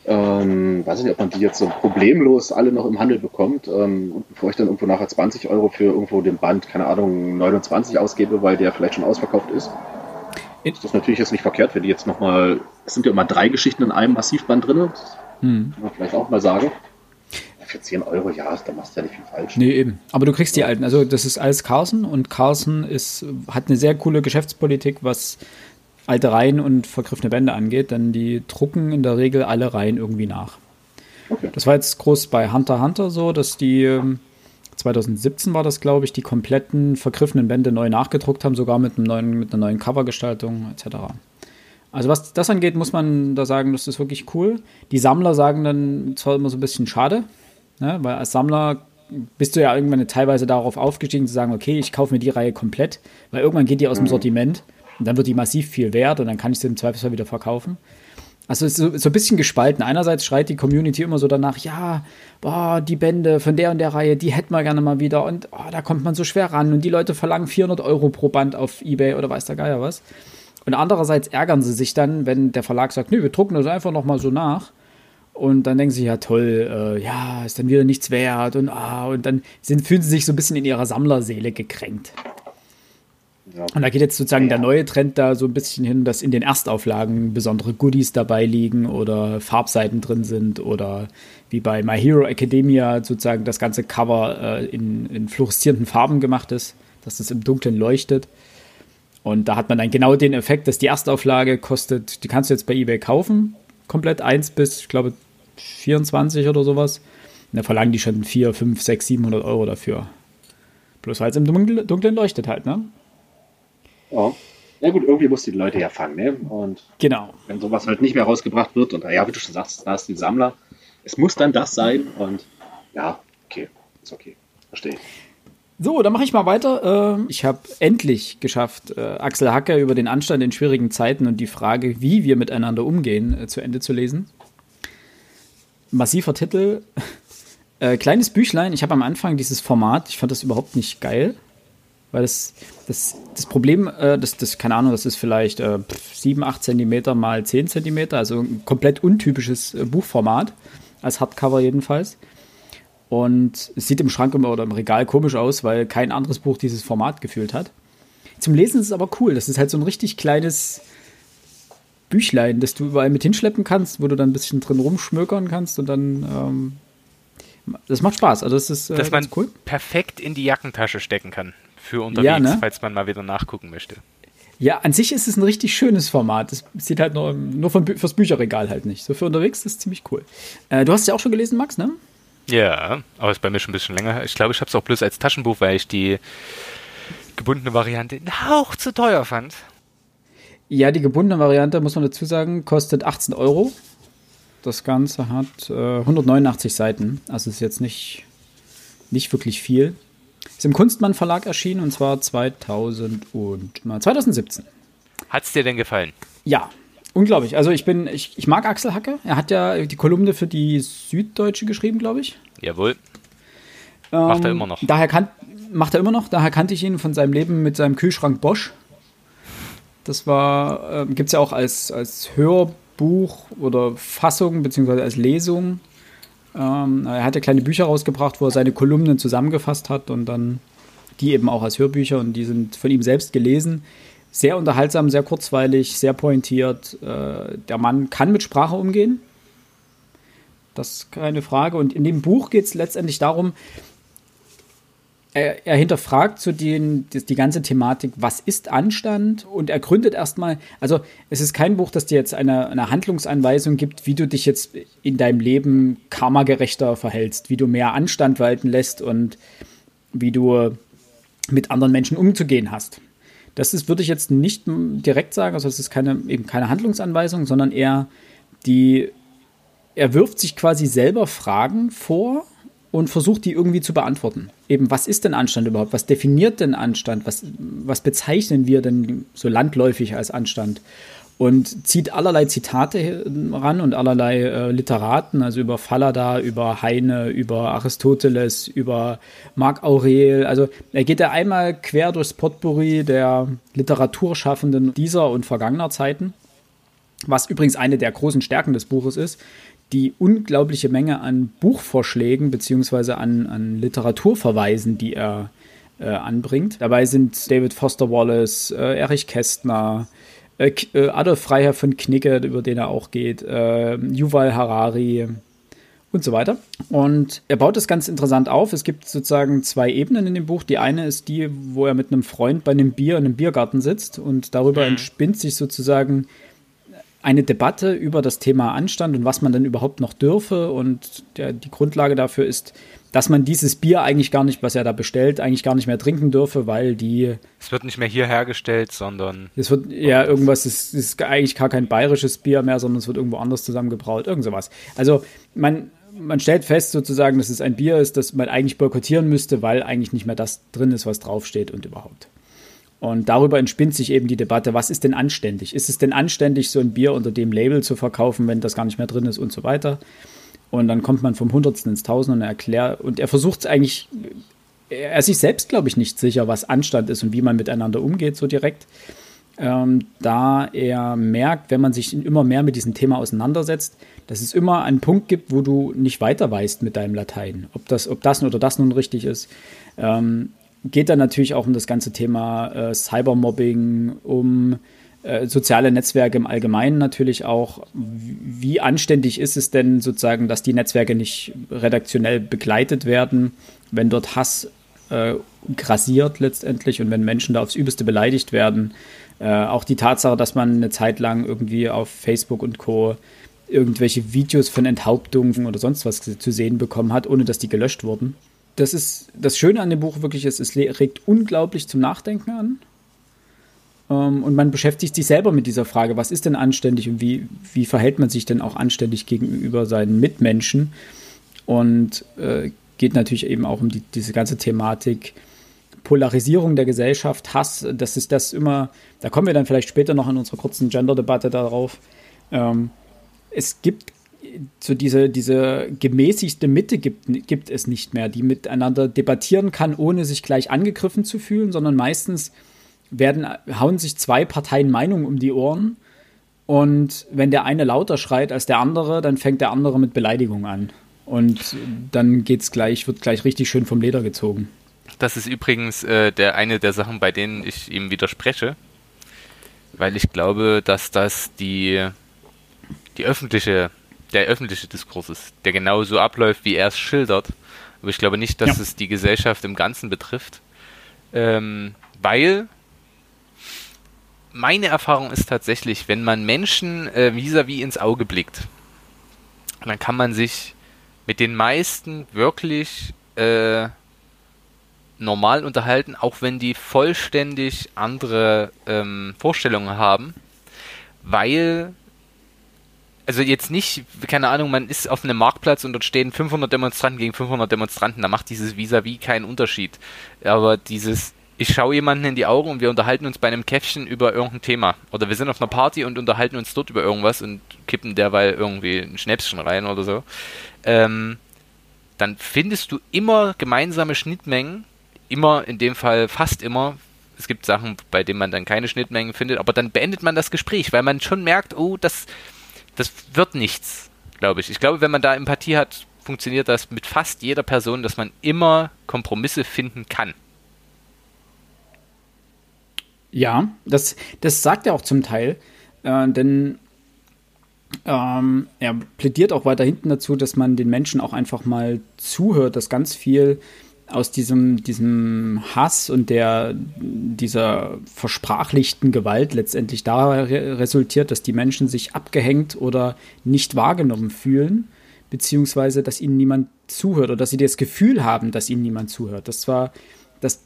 Ähm, weiß nicht, ob man die jetzt so problemlos alle noch im Handel bekommt. Ähm, und bevor ich dann irgendwo nachher 20 Euro für irgendwo den Band, keine Ahnung, 29 ausgebe, weil der vielleicht schon ausverkauft ist, ist das natürlich jetzt nicht verkehrt, wenn die jetzt nochmal, es sind ja immer drei Geschichten in einem Massivband drin, hm. kann man vielleicht auch mal sagen. Für 10 Euro, ja, da machst du ja nicht viel falsch. Nee, eben. Aber du kriegst die alten. Also, das ist alles Carson und Carson ist, hat eine sehr coole Geschäftspolitik, was alte Reihen und vergriffene Bände angeht, denn die drucken in der Regel alle Reihen irgendwie nach. Okay. Das war jetzt groß bei Hunter Hunter so, dass die 2017 ähm, war das, glaube ich, die kompletten vergriffenen Bände neu nachgedruckt haben, sogar mit, einem neuen, mit einer neuen Covergestaltung etc. Also was das angeht, muss man da sagen, das ist wirklich cool. Die Sammler sagen dann zwar immer so ein bisschen schade, ne, weil als Sammler bist du ja irgendwann teilweise darauf aufgestiegen zu sagen, okay, ich kaufe mir die Reihe komplett, weil irgendwann geht die aus dem mhm. Sortiment und dann wird die massiv viel wert und dann kann ich sie im Zweifelsfall wieder verkaufen. Also es ist so, so, ein bisschen gespalten. Einerseits schreit die Community immer so danach, ja, boah, die Bände von der und der Reihe, die hätten wir gerne mal wieder und oh, da kommt man so schwer ran und die Leute verlangen 400 Euro pro Band auf Ebay oder weiß der Geier was. Und andererseits ärgern sie sich dann, wenn der Verlag sagt, nö, wir drucken das einfach nochmal so nach. Und dann denken sie, ja toll, äh, ja, ist dann wieder nichts wert und ah, und dann sind, fühlen sie sich so ein bisschen in ihrer Sammlerseele gekränkt. Und da geht jetzt sozusagen ja. der neue Trend da so ein bisschen hin, dass in den Erstauflagen besondere Goodies dabei liegen oder Farbseiten drin sind oder wie bei My Hero Academia sozusagen das ganze Cover äh, in, in fluoreszierenden Farben gemacht ist, dass das im Dunkeln leuchtet. Und da hat man dann genau den Effekt, dass die Erstauflage kostet, die kannst du jetzt bei eBay kaufen, komplett 1 bis, ich glaube, 24 oder sowas. Und da verlangen die schon 4, 5, 6, 700 Euro dafür. Bloß weil es im Dunkeln leuchtet halt, ne? Ja. Ja gut, irgendwie muss die Leute ja fangen, ne? Und genau. wenn sowas halt nicht mehr rausgebracht wird und ja, wie du schon sagst, da ist die Sammler, es muss dann das sein und ja, okay, ist okay, verstehe ich. So, dann mache ich mal weiter. Ähm, ich habe endlich geschafft, äh, Axel Hacker über den Anstand in schwierigen Zeiten und die Frage, wie wir miteinander umgehen, äh, zu Ende zu lesen. Massiver Titel. Äh, kleines Büchlein. Ich habe am Anfang dieses Format, ich fand das überhaupt nicht geil. Weil das, das, das Problem, äh, das, das, keine Ahnung, das ist vielleicht äh, 7, 8 Zentimeter mal 10 Zentimeter, also ein komplett untypisches äh, Buchformat, als Hardcover jedenfalls. Und es sieht im Schrank oder im Regal komisch aus, weil kein anderes Buch dieses Format gefühlt hat. Zum Lesen ist es aber cool. Das ist halt so ein richtig kleines Büchlein, das du überall mit hinschleppen kannst, wo du dann ein bisschen drin rumschmökern kannst und dann. Ähm, das macht Spaß. Also das ist äh, Dass man cool. perfekt in die Jackentasche stecken kann für unterwegs, ja, ne? falls man mal wieder nachgucken möchte. Ja, an sich ist es ein richtig schönes Format. Es sieht halt nur, nur von, fürs Bücherregal halt nicht. So für unterwegs ist es ziemlich cool. Äh, du hast es ja auch schon gelesen, Max, ne? Ja, aber ist bei mir schon ein bisschen länger. Ich glaube, ich habe es auch bloß als Taschenbuch, weil ich die gebundene Variante einen Hauch zu teuer fand. Ja, die gebundene Variante, muss man dazu sagen, kostet 18 Euro. Das Ganze hat äh, 189 Seiten, also ist jetzt nicht, nicht wirklich viel. Ist im Kunstmann Verlag erschienen und zwar 2000 und, na, 2017. Hat es dir denn gefallen? Ja, unglaublich. Also ich bin, ich, ich mag Axel Hacke. Er hat ja die Kolumne für die Süddeutsche geschrieben, glaube ich. Jawohl. Macht er Ähm, immer noch. Daher kan macht er immer noch. Daher kannte ich ihn von seinem Leben mit seinem Kühlschrank Bosch. Das war, ähm, gibt es ja auch als, als Hörbuch oder Fassung, beziehungsweise als Lesung. Ähm, er hat ja kleine Bücher rausgebracht, wo er seine Kolumnen zusammengefasst hat und dann die eben auch als Hörbücher und die sind von ihm selbst gelesen. Sehr unterhaltsam, sehr kurzweilig, sehr pointiert. Äh, der Mann kann mit Sprache umgehen. Das ist keine Frage. Und in dem Buch geht es letztendlich darum, er, er hinterfragt so den, die, die ganze Thematik, was ist Anstand? Und er gründet erstmal, also es ist kein Buch, das dir jetzt eine, eine Handlungsanweisung gibt, wie du dich jetzt in deinem Leben karmagerechter verhältst, wie du mehr Anstand walten lässt und wie du mit anderen Menschen umzugehen hast. Das ist, würde ich jetzt nicht direkt sagen, also es ist keine, eben keine Handlungsanweisung, sondern eher die, er wirft sich quasi selber Fragen vor und versucht die irgendwie zu beantworten. Eben, was ist denn Anstand überhaupt? Was definiert denn Anstand? Was, was bezeichnen wir denn so landläufig als Anstand? Und zieht allerlei Zitate ran und allerlei äh, Literaten, also über Fallada, über Heine, über Aristoteles, über Marc Aurel. Also er geht da einmal quer durchs Potpourri der Literaturschaffenden dieser und vergangener Zeiten. Was übrigens eine der großen Stärken des Buches ist, die unglaubliche Menge an Buchvorschlägen beziehungsweise an, an Literaturverweisen, die er äh, anbringt. Dabei sind David Foster Wallace, äh, Erich Kästner, äh, K- Adolf Freiherr von Knigge, über den er auch geht, äh, Yuval Harari und so weiter. Und er baut das ganz interessant auf. Es gibt sozusagen zwei Ebenen in dem Buch. Die eine ist die, wo er mit einem Freund bei einem Bier in einem Biergarten sitzt und darüber Mhm. entspinnt sich sozusagen eine Debatte über das Thema Anstand und was man denn überhaupt noch dürfe. Und der, die Grundlage dafür ist, dass man dieses Bier eigentlich gar nicht, was er da bestellt, eigentlich gar nicht mehr trinken dürfe, weil die, Es wird nicht mehr hier hergestellt, sondern es wird ja irgendwas, es ist eigentlich gar kein bayerisches Bier mehr, sondern es wird irgendwo anders zusammengebraut, irgend sowas. Also man, man stellt fest sozusagen, dass es ein Bier ist, das man eigentlich boykottieren müsste, weil eigentlich nicht mehr das drin ist, was draufsteht und überhaupt. Und darüber entspinnt sich eben die Debatte, was ist denn anständig? Ist es denn anständig, so ein Bier unter dem Label zu verkaufen, wenn das gar nicht mehr drin ist und so weiter? Und dann kommt man vom Hundertsten ins Tausend und er erklärt, und er versucht es eigentlich, er ist sich selbst, glaube ich, nicht sicher, was Anstand ist und wie man miteinander umgeht, so direkt. Ähm, da er merkt, wenn man sich immer mehr mit diesem Thema auseinandersetzt, dass es immer einen Punkt gibt, wo du nicht weiter weißt mit deinem Latein, ob das, ob das oder das nun richtig ist. Ähm, geht dann natürlich auch um das ganze Thema äh, Cybermobbing, um äh, soziale Netzwerke im Allgemeinen natürlich auch. Wie anständig ist es denn sozusagen, dass die Netzwerke nicht redaktionell begleitet werden, wenn dort Hass äh, grassiert letztendlich und wenn Menschen da aufs Übelste beleidigt werden. Äh, auch die Tatsache, dass man eine Zeit lang irgendwie auf Facebook und Co. irgendwelche Videos von Enthauptungen oder sonst was zu sehen bekommen hat, ohne dass die gelöscht wurden. Das ist das Schöne an dem Buch wirklich ist, es regt unglaublich zum Nachdenken an. Ähm, und man beschäftigt sich selber mit dieser Frage, was ist denn anständig und wie, wie verhält man sich denn auch anständig gegenüber seinen Mitmenschen? Und äh, geht natürlich eben auch um die, diese ganze Thematik Polarisierung der Gesellschaft, Hass, das ist das immer, da kommen wir dann vielleicht später noch in unserer kurzen Gender-Debatte darauf. Ähm, es gibt so diese, diese gemäßigte Mitte gibt, gibt es nicht mehr, die miteinander debattieren kann, ohne sich gleich angegriffen zu fühlen, sondern meistens werden, hauen sich zwei Parteien Meinungen um die Ohren und wenn der eine lauter schreit als der andere, dann fängt der andere mit Beleidigung an. Und dann geht's gleich, wird gleich richtig schön vom Leder gezogen. Das ist übrigens äh, der eine der Sachen, bei denen ich ihm widerspreche, weil ich glaube, dass das die, die öffentliche, der öffentliche Diskurs ist, der genau so abläuft, wie er es schildert. Aber ich glaube nicht, dass Ja. es die Gesellschaft im Ganzen betrifft, ähm, weil meine Erfahrung ist tatsächlich, wenn man Menschen äh, vis-à-vis ins Auge blickt, dann kann man sich mit den meisten wirklich äh, normal unterhalten, auch wenn die vollständig andere ähm, Vorstellungen haben weil also jetzt nicht, keine Ahnung, man ist auf einem Marktplatz und dort stehen 500 Demonstranten gegen 500 Demonstranten, da macht dieses Vis-à-vis -vis keinen Unterschied. Aber dieses, ich schaue jemanden in die Augen und wir unterhalten uns bei einem Käffchen über irgendein Thema. Oder wir sind auf einer Party und unterhalten uns dort über irgendwas und kippen derweil irgendwie ein Schnäpschen rein oder so. Ähm, dann findest du immer gemeinsame Schnittmengen, immer in dem Fall fast immer. Es gibt Sachen, bei denen man dann keine Schnittmengen findet, aber dann beendet man das Gespräch, weil man schon merkt, oh, das, das wird nichts, glaube ich. Ich glaube, wenn man da Empathie hat, funktioniert das mit fast jeder Person, dass man immer Kompromisse finden kann. Ja, das, das sagt er auch zum Teil, äh, denn ähm, er plädiert auch weiter hinten dazu, dass man den Menschen auch einfach mal zuhört, dass ganz viel aus diesem, diesem Hass und der, dieser versprachlichten Gewalt letztendlich da re resultiert, dass die Menschen sich abgehängt oder nicht wahrgenommen fühlen, beziehungsweise dass ihnen niemand zuhört oder dass sie das Gefühl haben, dass ihnen niemand zuhört. Das war das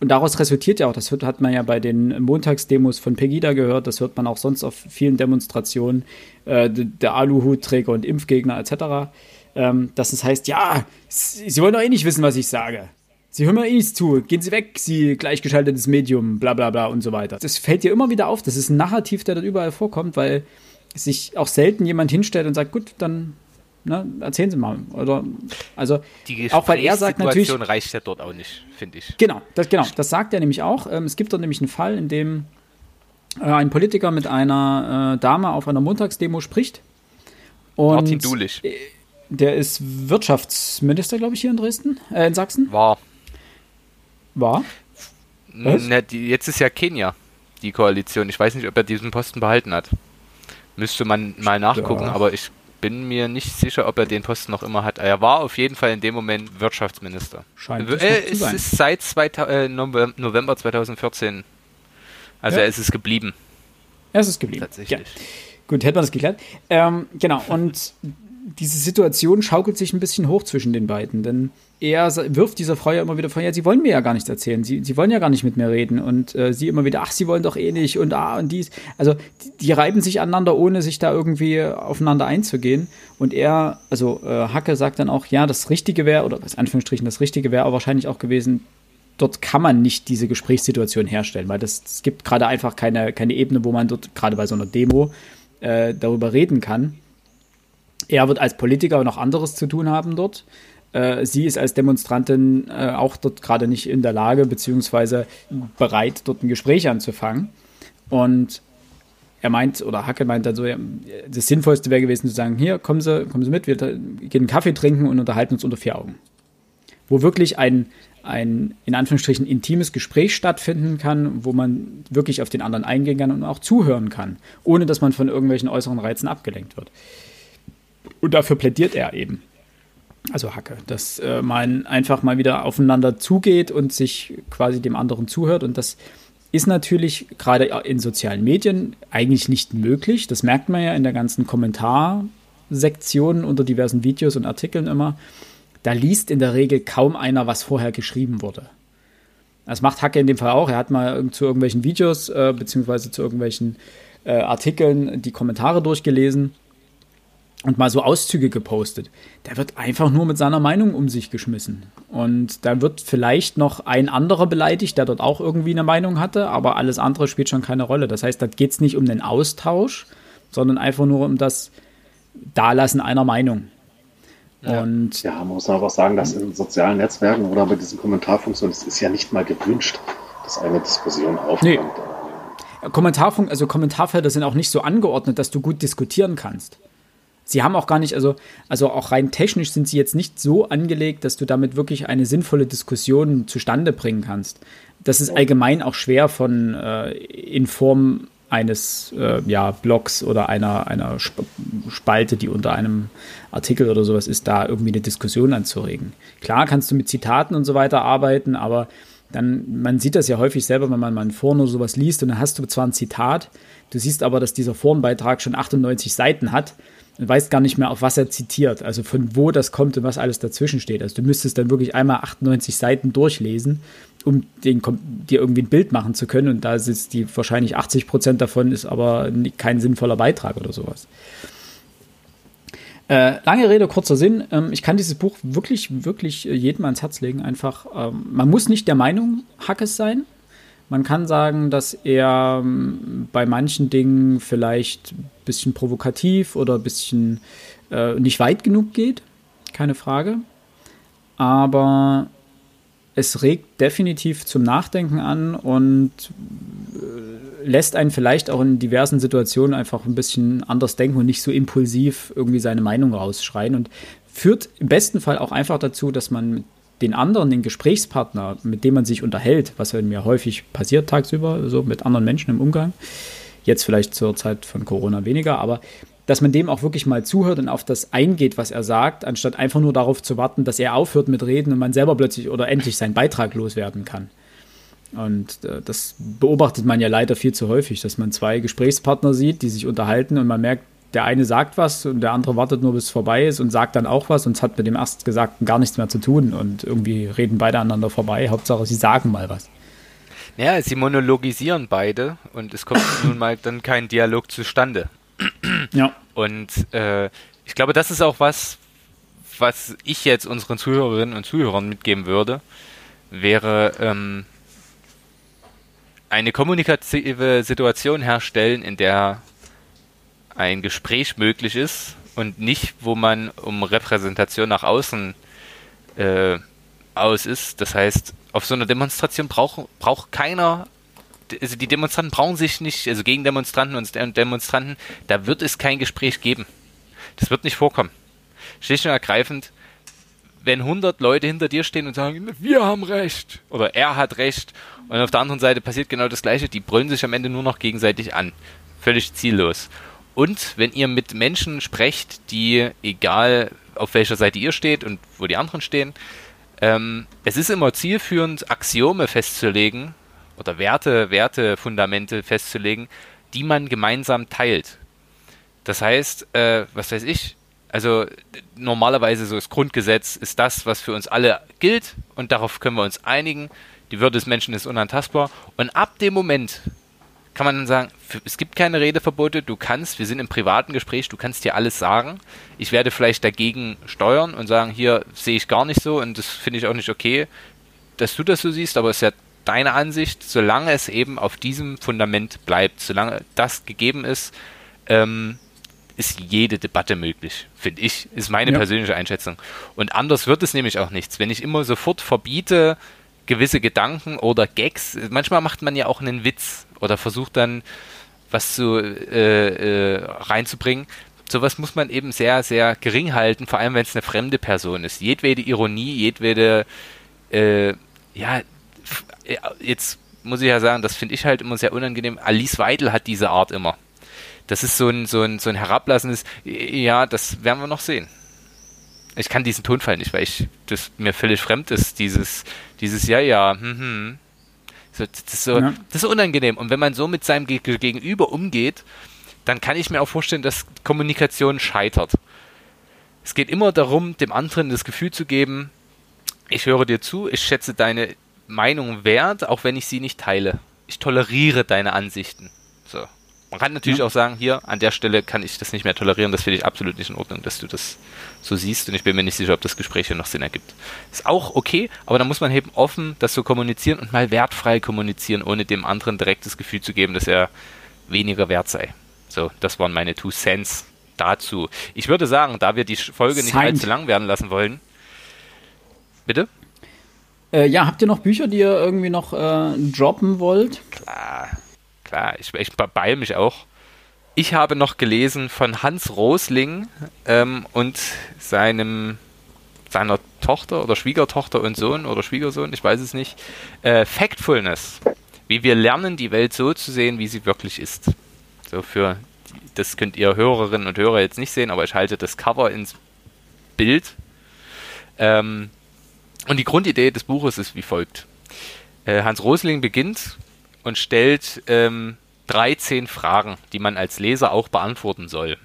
und daraus resultiert ja auch, das hat man ja bei den Montagsdemos von Pegida gehört, das hört man auch sonst auf vielen Demonstrationen, äh, der Aluhutträger und Impfgegner etc., ähm, dass es heißt, ja, Sie wollen doch eh nicht wissen, was ich sage. Sie hören mir eh nichts zu, gehen Sie weg, Sie gleichgeschaltetes Medium, bla bla bla und so weiter. Das fällt dir immer wieder auf, das ist ein Narrativ, der dort überall vorkommt, weil sich auch selten jemand hinstellt und sagt, gut, dann Ne? Erzählen Sie mal. Oder, also, die auch weil er sagt natürlich. reicht ja dort auch nicht, finde ich. Genau das, genau, das sagt er nämlich auch. Ähm, es gibt dort nämlich einen Fall, in dem äh, ein Politiker mit einer äh, Dame auf einer Montagsdemo spricht. Und Martin Dulich. Der ist Wirtschaftsminister, glaube ich, hier in Dresden, äh, in Sachsen. War. War? Na, die, jetzt ist ja Kenia die Koalition. Ich weiß nicht, ob er diesen Posten behalten hat. Müsste man mal nachgucken, ja. aber ich bin mir nicht sicher, ob er den Posten noch immer hat. Er war auf jeden Fall in dem Moment Wirtschaftsminister. Scheint äh, es ist seit 2000, äh, November 2014. Also ja. er ist es geblieben. Er ist es geblieben. Tatsächlich. Ja. Gut, hätte man das geklärt. Ähm, genau, und diese Situation schaukelt sich ein bisschen hoch zwischen den beiden, denn er wirft dieser Frau ja immer wieder vor, ja, sie wollen mir ja gar nichts erzählen, sie, sie wollen ja gar nicht mit mir reden und äh, sie immer wieder, ach, sie wollen doch eh nicht und ah und dies. Also die, die reiben sich aneinander, ohne sich da irgendwie aufeinander einzugehen. Und er, also äh, Hacke sagt dann auch, ja, das Richtige wäre, oder was Anführungsstrichen, das Richtige wäre wahrscheinlich auch gewesen, dort kann man nicht diese Gesprächssituation herstellen, weil das, es gibt gerade einfach keine, keine Ebene, wo man dort, gerade bei so einer Demo, äh, darüber reden kann. Er wird als Politiker noch anderes zu tun haben dort. Äh, sie ist als Demonstrantin äh, auch dort gerade nicht in der Lage, beziehungsweise bereit, dort ein Gespräch anzufangen. Und er meint, oder Hacke meint dann so, das Sinnvollste wäre gewesen zu sagen, hier, kommen Sie, kommen Sie mit, wir gehen einen Kaffee trinken und unterhalten uns unter vier Augen. Wo wirklich ein, ein, in Anführungsstrichen, intimes Gespräch stattfinden kann, wo man wirklich auf den anderen eingehen kann und auch zuhören kann, ohne dass man von irgendwelchen äußeren Reizen abgelenkt wird. Und dafür plädiert er eben. Also Hacke, dass äh, man einfach mal wieder aufeinander zugeht und sich quasi dem anderen zuhört. Und das ist natürlich gerade in sozialen Medien eigentlich nicht möglich. Das merkt man ja in der ganzen Kommentarsektion unter diversen Videos und Artikeln immer. Da liest in der Regel kaum einer, was vorher geschrieben wurde. Das macht Hacke in dem Fall auch. Er hat mal zu irgendwelchen Videos äh, beziehungsweise zu irgendwelchen äh, Artikeln die Kommentare durchgelesen und mal so Auszüge gepostet. Der wird einfach nur mit seiner Meinung um sich geschmissen. Und da wird vielleicht noch ein anderer beleidigt, der dort auch irgendwie eine Meinung hatte, aber alles andere spielt schon keine Rolle. Das heißt, da geht es nicht um den Austausch, sondern einfach nur um das Dalassen einer Meinung. Ja. Und ja, man muss einfach sagen, dass in sozialen Netzwerken oder bei diesen Kommentarfunktionen, es ist ja nicht mal gewünscht, dass eine Diskussion aufkommt. Nee. Kommentarfunk, also Kommentarfelder sind auch nicht so angeordnet, dass du gut diskutieren kannst sie haben auch gar nicht, also, also auch rein technisch sind sie jetzt nicht so angelegt, dass du damit wirklich eine sinnvolle Diskussion zustande bringen kannst. Das ist allgemein auch schwer von äh, in Form eines äh, ja, Blogs oder einer, einer Spalte, die unter einem Artikel oder sowas ist, da irgendwie eine Diskussion anzuregen. Klar kannst du mit Zitaten und so weiter arbeiten, aber dann, man sieht das ja häufig selber, wenn man mal ein Foren oder sowas liest und dann hast du zwar ein Zitat, du siehst aber, dass dieser Forenbeitrag schon 98 Seiten hat und weißt gar nicht mehr, auf was er zitiert, also von wo das kommt und was alles dazwischen steht. Also du müsstest dann wirklich einmal 98 Seiten durchlesen, um den, dir irgendwie ein Bild machen zu können. Und da ist die wahrscheinlich 80 Prozent davon ist aber kein sinnvoller Beitrag oder sowas. Äh, lange Rede, kurzer Sinn. Ähm, ich kann dieses Buch wirklich, wirklich jedem ans Herz legen. Einfach, ähm, man muss nicht der Meinung Hackes sein. Man kann sagen, dass er ähm, bei manchen Dingen vielleicht ein bisschen provokativ oder ein bisschen äh, nicht weit genug geht. Keine Frage. Aber es regt definitiv zum Nachdenken an und äh, lässt einen vielleicht auch in diversen Situationen einfach ein bisschen anders denken und nicht so impulsiv irgendwie seine Meinung rausschreien und führt im besten Fall auch einfach dazu, dass man den anderen, den Gesprächspartner, mit dem man sich unterhält, was mir häufig passiert tagsüber, so mit anderen Menschen im Umgang, jetzt vielleicht zur Zeit von Corona weniger, aber dass man dem auch wirklich mal zuhört und auf das eingeht, was er sagt, anstatt einfach nur darauf zu warten, dass er aufhört mit Reden und man selber plötzlich oder endlich seinen Beitrag loswerden kann. Und äh, das beobachtet man ja leider viel zu häufig, dass man zwei Gesprächspartner sieht, die sich unterhalten und man merkt, der eine sagt was und der andere wartet nur, bis es vorbei ist und sagt dann auch was und es hat mit dem Erstgesagten gar nichts mehr zu tun und irgendwie reden beide aneinander vorbei. Hauptsache, sie sagen mal was. Ja, sie monologisieren beide und es kommt nun mal dann kein Dialog zustande. Ja. Und äh, ich glaube, das ist auch was, was ich jetzt unseren Zuhörerinnen und Zuhörern mitgeben würde, wäre ähm, eine kommunikative Situation herstellen, in der ein Gespräch möglich ist und nicht, wo man um Repräsentation nach außen äh, aus ist. Das heißt, auf so einer Demonstration braucht, braucht keiner also die Demonstranten brauchen sich nicht, also gegen Demonstranten und Demonstranten, da wird es kein Gespräch geben. Das wird nicht vorkommen. Schlicht und ergreifend, wenn 100 Leute hinter dir stehen und sagen, wir haben Recht oder er hat Recht und auf der anderen Seite passiert genau das Gleiche, die brüllen sich am Ende nur noch gegenseitig an. Völlig ziellos. Und wenn ihr mit Menschen sprecht, die, egal auf welcher Seite ihr steht und wo die anderen stehen, ähm, es ist immer zielführend, Axiome festzulegen, oder Werte, Wertefundamente festzulegen, die man gemeinsam teilt. Das heißt, äh, was weiß ich, also normalerweise so das Grundgesetz ist das, was für uns alle gilt und darauf können wir uns einigen. Die Würde des Menschen ist unantastbar und ab dem Moment kann man dann sagen, es gibt keine Redeverbote, du kannst, wir sind im privaten Gespräch, du kannst dir alles sagen. Ich werde vielleicht dagegen steuern und sagen, hier sehe ich gar nicht so und das finde ich auch nicht okay, dass du das so siehst, aber es ist ja deine Ansicht, solange es eben auf diesem Fundament bleibt, solange das gegeben ist, ähm, ist jede Debatte möglich, finde ich, ist meine ja. persönliche Einschätzung. Und anders wird es nämlich auch nichts. Wenn ich immer sofort verbiete, gewisse Gedanken oder Gags, manchmal macht man ja auch einen Witz oder versucht dann was zu äh, äh, reinzubringen. Sowas muss man eben sehr, sehr gering halten, vor allem wenn es eine fremde Person ist. Jedwede Ironie, jedwede äh, ja, jetzt muss ich ja sagen, das finde ich halt immer sehr unangenehm. Alice Weidel hat diese Art immer. Das ist so ein, so ein, so ein herablassendes, ja, das werden wir noch sehen. Ich kann diesen Tonfall nicht, weil ich das mir völlig fremd ist, dieses, dieses Ja, ja, hm, hm. So, das, ist so, ja. das ist unangenehm. Und wenn man so mit seinem Gegenüber umgeht, dann kann ich mir auch vorstellen, dass Kommunikation scheitert. Es geht immer darum, dem anderen das Gefühl zu geben, ich höre dir zu, ich schätze deine Meinung wert, auch wenn ich sie nicht teile. Ich toleriere deine Ansichten. So. Man kann natürlich ja. auch sagen, hier, an der Stelle kann ich das nicht mehr tolerieren, das finde ich absolut nicht in Ordnung, dass du das so siehst und ich bin mir nicht sicher, ob das Gespräch hier noch Sinn ergibt. Ist auch okay, aber da muss man eben offen das so kommunizieren und mal wertfrei kommunizieren, ohne dem anderen direkt das Gefühl zu geben, dass er weniger wert sei. So, das waren meine Two Cents dazu. Ich würde sagen, da wir die Folge nicht allzu lang werden lassen wollen. Bitte? Äh, ja, habt ihr noch Bücher, die ihr irgendwie noch äh, droppen wollt? Klar, klar, ich, ich beeil mich auch. Ich habe noch gelesen von Hans Rosling ähm, und seinem seiner Tochter oder Schwiegertochter und Sohn oder Schwiegersohn, ich weiß es nicht. Äh, Factfulness. Wie wir lernen, die Welt so zu sehen, wie sie wirklich ist. So für das könnt ihr Hörerinnen und Hörer jetzt nicht sehen, aber ich halte das Cover ins Bild. Ähm, und die Grundidee des Buches ist wie folgt. Äh, Hans Rosling beginnt und stellt ähm, 13 Fragen, die man als Leser auch beantworten soll.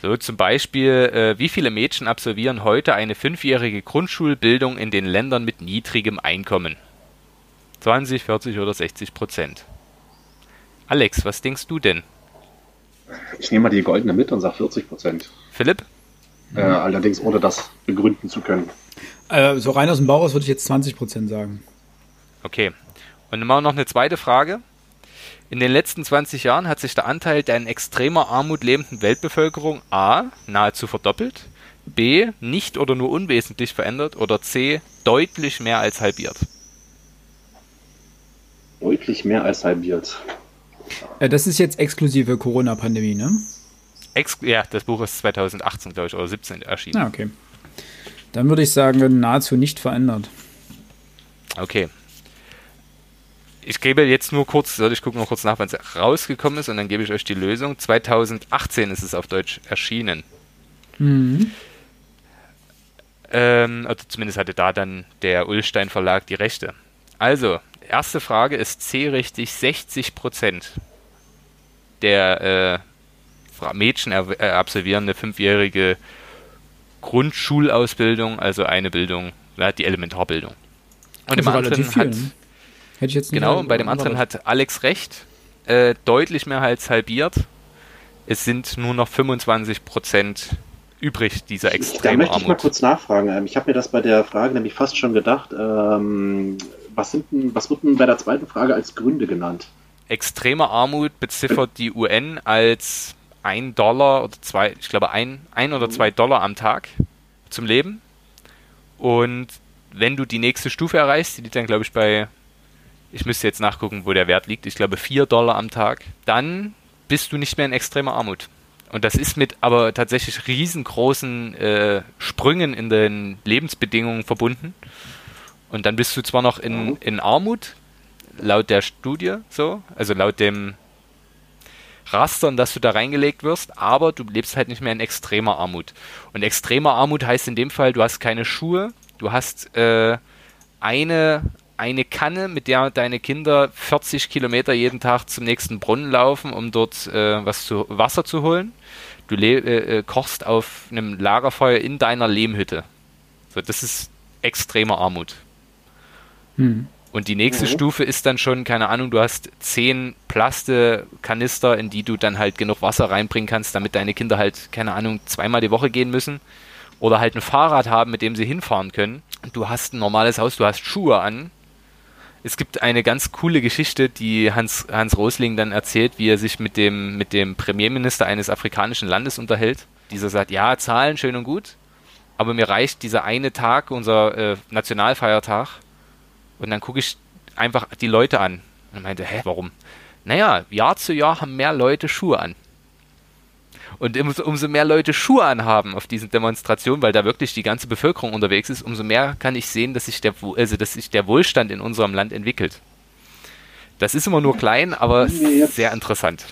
So zum Beispiel, äh, wie viele Mädchen absolvieren heute eine fünfjährige Grundschulbildung in den Ländern mit niedrigem Einkommen? 20, 40 oder 60 Prozent. Alex, was denkst du denn? Ich nehme mal die goldene mit und sage 40 Prozent. Philipp? Äh, allerdings ohne das begründen zu können. Äh, so rein aus dem Bauch aus würde ich jetzt 20 Prozent sagen. Okay. Und dann machen wir noch eine zweite Frage. In den letzten 20 Jahren hat sich der Anteil der in extremer Armut lebenden Weltbevölkerung A nahezu verdoppelt, B nicht oder nur unwesentlich verändert oder C deutlich mehr als halbiert. Deutlich mehr als halbiert. Das ist jetzt exklusive Corona-Pandemie, ne? Ex ja, das Buch ist 2018, glaube ich, oder 17 erschienen. Ah, okay. Dann würde ich sagen, nahezu nicht verändert. Okay. Ich gebe jetzt nur kurz, soll ich gucken noch kurz nach, wann es rausgekommen ist und dann gebe ich euch die Lösung. 2018 ist es auf Deutsch erschienen. Mhm. Ähm, also zumindest hatte da dann der Ullstein Verlag die Rechte. Also, erste Frage ist C richtig, 60 Prozent der äh, Mädchen äh, absolvieren eine fünfjährige Grundschulausbildung, also eine Bildung, die Elementarbildung. Und im Also anderen relativ viel, hat? Hätte ich jetzt nicht genau, und bei dem anderen hat Alex recht, äh, deutlich mehr als halbiert. Es sind nur noch 25 Prozent übrig dieser Da extremen möchte ich mal Armut. kurz nachfragen. Ähm, Ich habe mir das bei der Frage nämlich fast schon gedacht. Ähm, was, sind denn, was wird denn bei der zweiten Frage als Gründe genannt? extreme Armut beziffert die UN als ein Dollar oder zwei, ich glaube ein, ein oder zwei Dollar am Tag zum Leben. Und wenn du die nächste Stufe erreichst, die liegt dann glaube ich bei, ich müsste jetzt nachgucken, wo der Wert liegt, ich glaube vier Dollar am Tag, dann bist du nicht mehr in extremer Armut. Und das ist mit aber tatsächlich riesengroßen äh, Sprüngen in den Lebensbedingungen verbunden. Und dann bist du zwar noch in, in Armut, laut der Studie so, also laut dem Rastern, dass du da reingelegt wirst, aber du lebst halt nicht mehr in extremer Armut. Und extremer Armut heißt in dem Fall, du hast keine Schuhe, du hast äh, eine, eine Kanne, mit der deine Kinder 40 Kilometer jeden Tag zum nächsten Brunnen laufen, um dort äh, was zu Wasser zu holen. Du äh, äh, kochst auf einem Lagerfeuer in deiner Lehmhütte. So, das ist extremer Armut. Hm. Und die nächste Mhm. Stufe ist dann schon, keine Ahnung, du hast zehn Plaste-Kanister, in die du dann halt genug Wasser reinbringen kannst, damit deine Kinder halt, keine Ahnung, zweimal die Woche gehen müssen. Oder halt ein Fahrrad haben, mit dem sie hinfahren können. Du hast ein normales Haus, du hast Schuhe an. Es gibt eine ganz coole Geschichte, die Hans, Hans Rosling dann erzählt, wie er sich mit dem, mit dem Premierminister eines afrikanischen Landes unterhält. Dieser sagt, ja, Zahlen schön und gut, aber mir reicht dieser eine Tag, unser äh, Nationalfeiertag, und dann gucke ich einfach die Leute an. Und meinte, hä, warum? Naja, Jahr zu Jahr haben mehr Leute Schuhe an. Und umso, umso mehr Leute Schuhe anhaben auf diesen Demonstrationen, weil da wirklich die ganze Bevölkerung unterwegs ist, umso mehr kann ich sehen, dass sich der, also, dass sich der Wohlstand in unserem Land entwickelt. Das ist immer nur klein, aber jetzt- sehr interessant.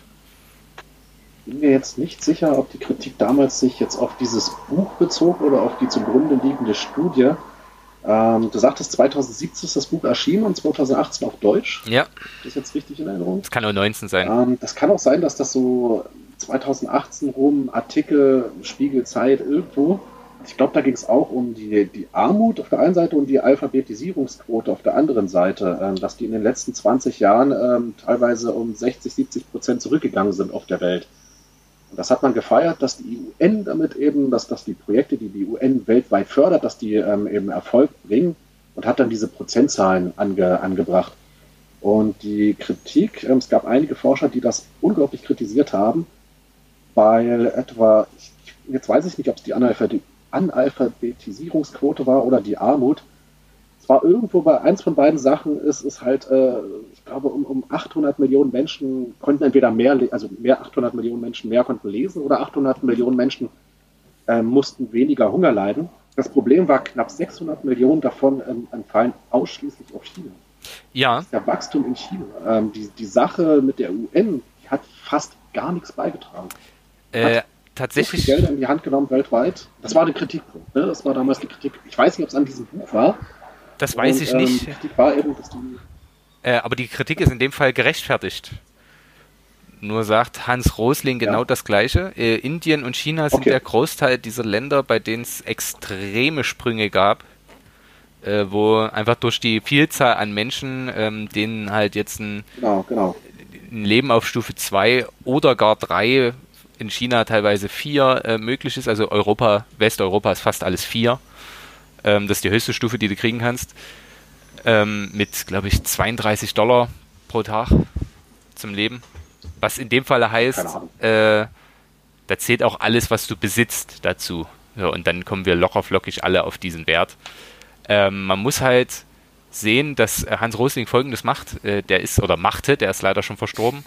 Bin mir jetzt nicht sicher, ob die Kritik damals sich jetzt auf dieses Buch bezog oder auf die zugrunde liegende Studie. Ähm, du sagtest, 2017 ist das Buch erschienen und 2018 auf Deutsch. Ja, Ist das jetzt richtig in Erinnerung? das kann nur 19 sein. Ähm, das kann auch sein, dass das so 2018 rum, Artikel, Spiegel, Zeit, irgendwo. Ich glaube, da ging es auch um die, die Armut auf der einen Seite und die Alphabetisierungsquote auf der anderen Seite, ähm, dass die in den letzten 20 Jahren ähm, teilweise um 60, 70 Prozent zurückgegangen sind auf der Welt. Und das hat man gefeiert, dass die UN damit eben, dass, dass die Projekte, die die UN weltweit fördert, dass die ähm, eben Erfolg bringen und hat dann diese Prozentzahlen ange, angebracht. Und die Kritik, ähm, es gab einige Forscher, die das unglaublich kritisiert haben, weil etwa, jetzt weiß ich nicht, ob es die Analphabet Analphabetisierungsquote war oder die Armut. Es war irgendwo bei eins von beiden Sachen ist, ist halt, äh, ich glaube, um, um 800 Millionen Menschen konnten entweder mehr, also mehr 800 Millionen Menschen mehr konnten lesen oder 800 Millionen Menschen äh, mussten weniger Hunger leiden. Das Problem war, knapp 600 Millionen davon ähm, entfallen ausschließlich auf China Ja, der Wachstum in China. Ähm, die, die Sache mit der UN, die hat fast gar nichts beigetragen. Äh, So viel tatsächlich. Gelder in die Hand genommen weltweit. Das war der Kritikpunkt. Ne? Das war damals die Kritik. Ich weiß nicht, ob es an diesem Buch war. Das weiß Und, ich ähm, nicht. Die Kritik war eben, dass die Äh, aber die Kritik ist in dem Fall gerechtfertigt. Nur sagt Hans Rosling genau Ja. das Gleiche. Äh, Indien und China sind Okay. der Großteil dieser Länder, bei denen es extreme Sprünge gab, äh, wo einfach durch die Vielzahl an Menschen, ähm, denen halt jetzt ein, Genau, genau. ein Leben auf Stufe 2 oder gar 3, in China teilweise 4 äh, möglich ist. Also Europa, Westeuropa ist fast alles 4. Ähm, das ist die höchste Stufe, die du kriegen kannst. Ähm, mit, glaube ich, 32 Dollar pro Tag zum Leben. Was in dem Falle heißt, äh, da zählt auch alles, was du besitzt dazu. Ja, und dann kommen wir locker flockig alle auf diesen Wert. Ähm, man muss halt sehen, dass Hans Rosling folgendes macht. Äh, der ist, oder machte, der ist leider schon verstorben.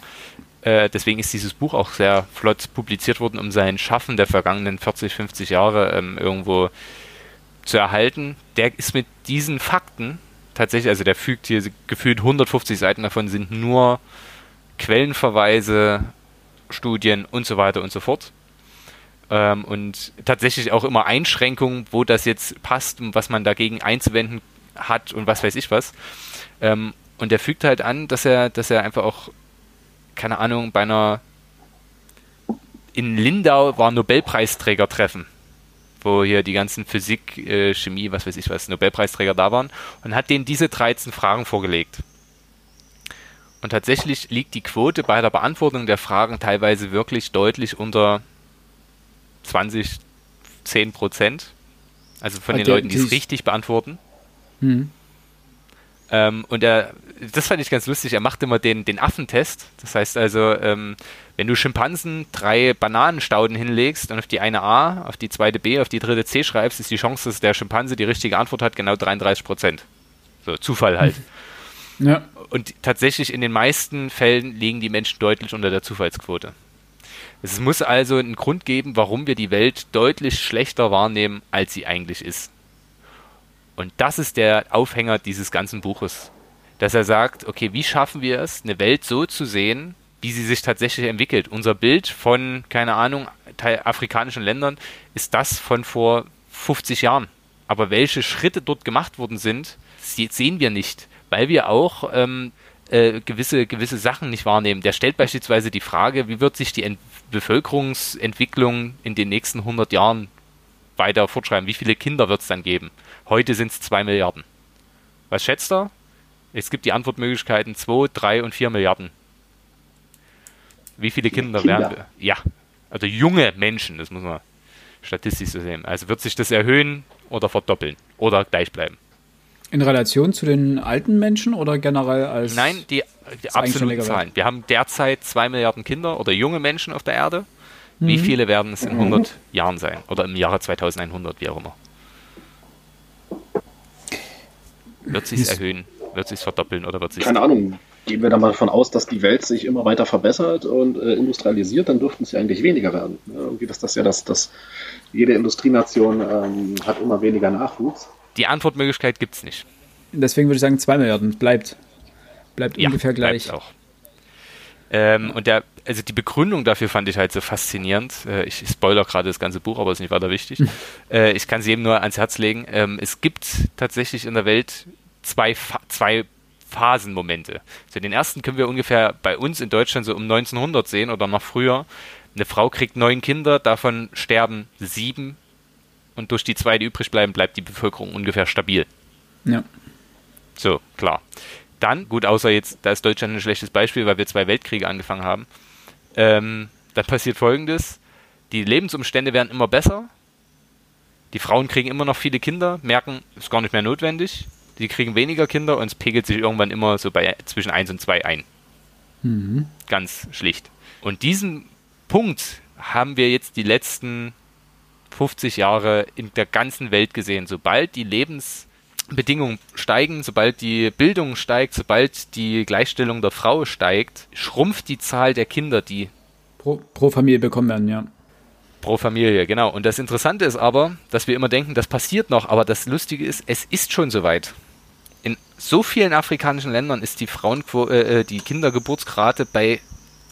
Äh, deswegen ist dieses Buch auch sehr flott publiziert worden, um sein Schaffen der vergangenen 40, 50 Jahre ähm, irgendwo zu erhalten. Der ist mit diesen Fakten tatsächlich, also der fügt hier gefühlt 150 Seiten davon sind nur Quellenverweise, Studien und so weiter und so fort. Ähm, und tatsächlich auch immer Einschränkungen, wo das jetzt passt und was man dagegen einzuwenden hat und was weiß ich was. Ähm, und er fügt halt an, dass er, dass er einfach auch, keine Ahnung, bei einer in Lindau war ein Nobelpreisträgertreffen, wo hier die ganzen Physik, äh, Chemie, was weiß ich was, Nobelpreisträger da waren und hat denen diese 13 Fragen vorgelegt. Und tatsächlich liegt die Quote bei der Beantwortung der Fragen teilweise wirklich deutlich unter 20, 10 Prozent. Also von Ah, den Leuten, die es richtig beantworten. Hm. Ähm, und er, das fand ich ganz lustig, er macht immer den, den Affentest. Das heißt also, ähm, wenn du Schimpansen drei Bananenstauden hinlegst und auf die eine A, auf die zweite B, auf die dritte C schreibst, ist die Chance, dass der Schimpanse die richtige Antwort hat, genau 33 Prozent. So, Zufall halt. Ja. Und tatsächlich in den meisten Fällen liegen die Menschen deutlich unter der Zufallsquote. Es muss also einen Grund geben, warum wir die Welt deutlich schlechter wahrnehmen, als sie eigentlich ist. Und das ist der Aufhänger dieses ganzen Buches. Dass er sagt, okay, wie schaffen wir es, eine Welt so zu sehen, wie sie sich tatsächlich entwickelt? Unser Bild von, keine Ahnung, afrikanischen Ländern ist das von vor 50 Jahren. Aber welche Schritte dort gemacht worden sind, sehen wir nicht, weil wir auch ähm, äh, gewisse, gewisse Sachen nicht wahrnehmen. Der stellt beispielsweise die Frage, wie wird sich die Ent Bevölkerungsentwicklung in den nächsten 100 Jahren weiter fortschreiben? Wie viele Kinder wird es dann geben? Heute sind es 2 Milliarden. Was schätzt er? Es gibt die Antwortmöglichkeiten 2, 3 und 4 Milliarden. Wie viele Kinder, Kinder? werden wir? Ja, also junge Menschen, das muss man statistisch so sehen. Also wird sich das erhöhen oder verdoppeln oder gleich bleiben? In Relation zu den alten Menschen oder generell als. Nein, die, die absoluten Zahlen. Wir haben derzeit 2 Milliarden Kinder oder junge Menschen auf der Erde. Wie viele werden es in 100 Jahren sein? Oder im Jahre 2100, wie auch immer? Wird sich Ist- erhöhen? Wird sich verdoppeln oder wird sich Keine Ahnung. Gehen wir da mal davon aus, dass die Welt sich immer weiter verbessert und äh, industrialisiert, dann dürften es ja eigentlich weniger werden. Ja, irgendwie ist das ja das, das jede Industrienation ähm, hat immer weniger Nachwuchs. Die Antwortmöglichkeit gibt es nicht. Deswegen würde ich sagen, 2 Milliarden. Bleibt. Bleibt Ja, ungefähr gleich. bleibt's auch. Ähm, und der, also die Begründung dafür fand ich halt so faszinierend. Äh, ich spoiler gerade das ganze Buch, aber ist nicht weiter wichtig. äh, ich kann es jedem nur ans Herz legen. Ähm, es gibt tatsächlich in der Welt zwei, zwei Phasenmomente. So, den ersten können wir ungefähr bei uns in Deutschland so um 1900 sehen oder noch früher. Eine Frau kriegt neun Kinder, davon sterben sieben und durch die zwei, die übrig bleiben, bleibt die Bevölkerung ungefähr stabil. Ja. So, klar. Dann, gut, außer jetzt, da ist Deutschland ein schlechtes Beispiel, weil wir zwei Weltkriege angefangen haben. Ähm, dann passiert folgendes: Die Lebensumstände werden immer besser. Die Frauen kriegen immer noch viele Kinder, merken, ist gar nicht mehr notwendig. Die kriegen weniger Kinder und es pegelt sich irgendwann immer so bei zwischen 1 und 2 ein. Mhm. Ganz schlicht. Und diesen Punkt haben wir jetzt die letzten 50 Jahre in der ganzen Welt gesehen. Sobald die Lebensbedingungen steigen, sobald die Bildung steigt, sobald die Gleichstellung der Frau steigt, schrumpft die Zahl der Kinder, die Pro, pro Familie bekommen werden, ja. pro Familie, genau. Und das Interessante ist aber, dass wir immer denken, das passiert noch, aber das Lustige ist, es ist schon soweit. In so vielen afrikanischen Ländern ist die Frauenquo äh, äh, die Kindergeburtsrate bei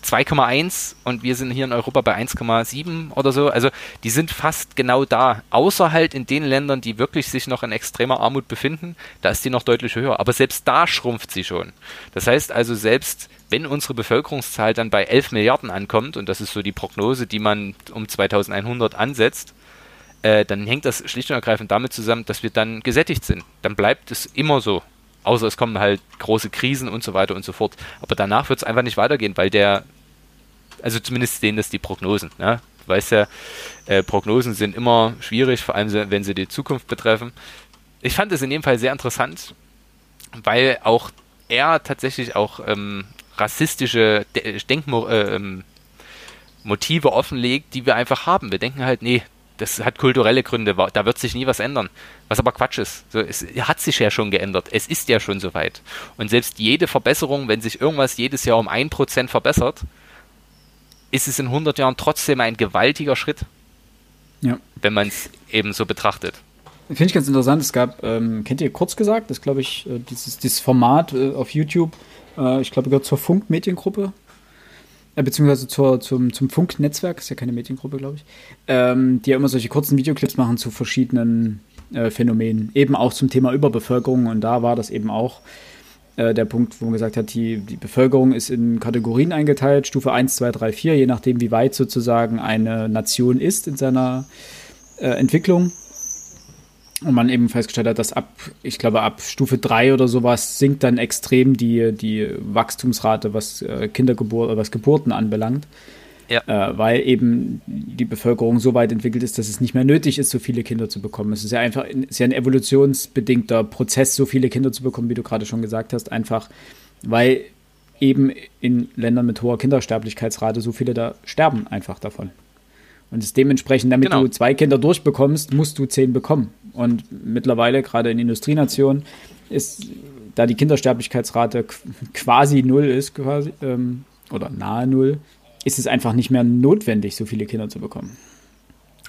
2,1 und wir sind hier in Europa bei 1,7 oder so. Also die sind fast genau da. Außer halt in den Ländern, die wirklich sich noch in extremer Armut befinden, da ist die noch deutlich höher. Aber selbst da schrumpft sie schon. Das heißt also, selbst wenn unsere Bevölkerungszahl dann bei 11 Milliarden ankommt, und das ist so die Prognose, die man um 2100 ansetzt, äh, dann hängt das schlicht und ergreifend damit zusammen, dass wir dann gesättigt sind. Dann bleibt es immer so. Außer es kommen halt große Krisen und so weiter und so fort. Aber danach wird es einfach nicht weitergehen, weil der, also zumindest sehen das die Prognosen. Ne? Du weißt ja, äh, Prognosen sind immer schwierig, vor allem wenn sie die Zukunft betreffen. Ich fand es in dem Fall sehr interessant, weil auch er tatsächlich auch ähm, rassistische Denkmotive äh, ähm, offenlegt, die wir einfach haben. Wir denken halt, nee, das hat kulturelle Gründe, da wird sich nie was ändern. Was aber Quatsch ist. So, es hat sich ja schon geändert. Es ist ja schon soweit. Und selbst jede Verbesserung, wenn sich irgendwas jedes Jahr um ein Prozent verbessert, ist es in 100 Jahren trotzdem ein gewaltiger Schritt. Ja. Wenn man es eben so betrachtet. Finde ich ganz interessant. Es gab, ähm, kennt ihr kurz gesagt, das glaube ich, äh, dieses, dieses Format äh, auf YouTube, äh, ich glaube, gehört zur Funk-Mediengruppe beziehungsweise zur, zum, zum Funk-Netzwerk, ist ja keine Mediengruppe, glaube ich, ähm, die ja immer solche kurzen Videoclips machen zu verschiedenen äh, Phänomenen, eben auch zum Thema Überbevölkerung. Und da war das eben auch äh, der Punkt, wo man gesagt hat, die, die Bevölkerung ist in Kategorien eingeteilt, Stufe 1, 2, 3, 4, je nachdem, wie weit sozusagen eine Nation ist in seiner äh, Entwicklung. Und man eben festgestellt hat, dass ab, ich glaube, ab Stufe 3 oder sowas sinkt dann extrem die, die Wachstumsrate, was äh, Kindergeburt was Geburten anbelangt. Ja. Äh, weil eben die Bevölkerung so weit entwickelt ist, dass es nicht mehr nötig ist, so viele Kinder zu bekommen. Es ist ja einfach ist ja ein evolutionsbedingter Prozess, so viele Kinder zu bekommen, wie du gerade schon gesagt hast, einfach weil eben in Ländern mit hoher Kindersterblichkeitsrate so viele da sterben einfach davon. Und es dementsprechend, damit genau. du zwei Kinder durchbekommst, musst du zehn bekommen. Und mittlerweile, gerade in Industrienationen, ist, da die Kindersterblichkeitsrate quasi null ist, quasi, ähm, oder nahe null, ist es einfach nicht mehr notwendig, so viele Kinder zu bekommen.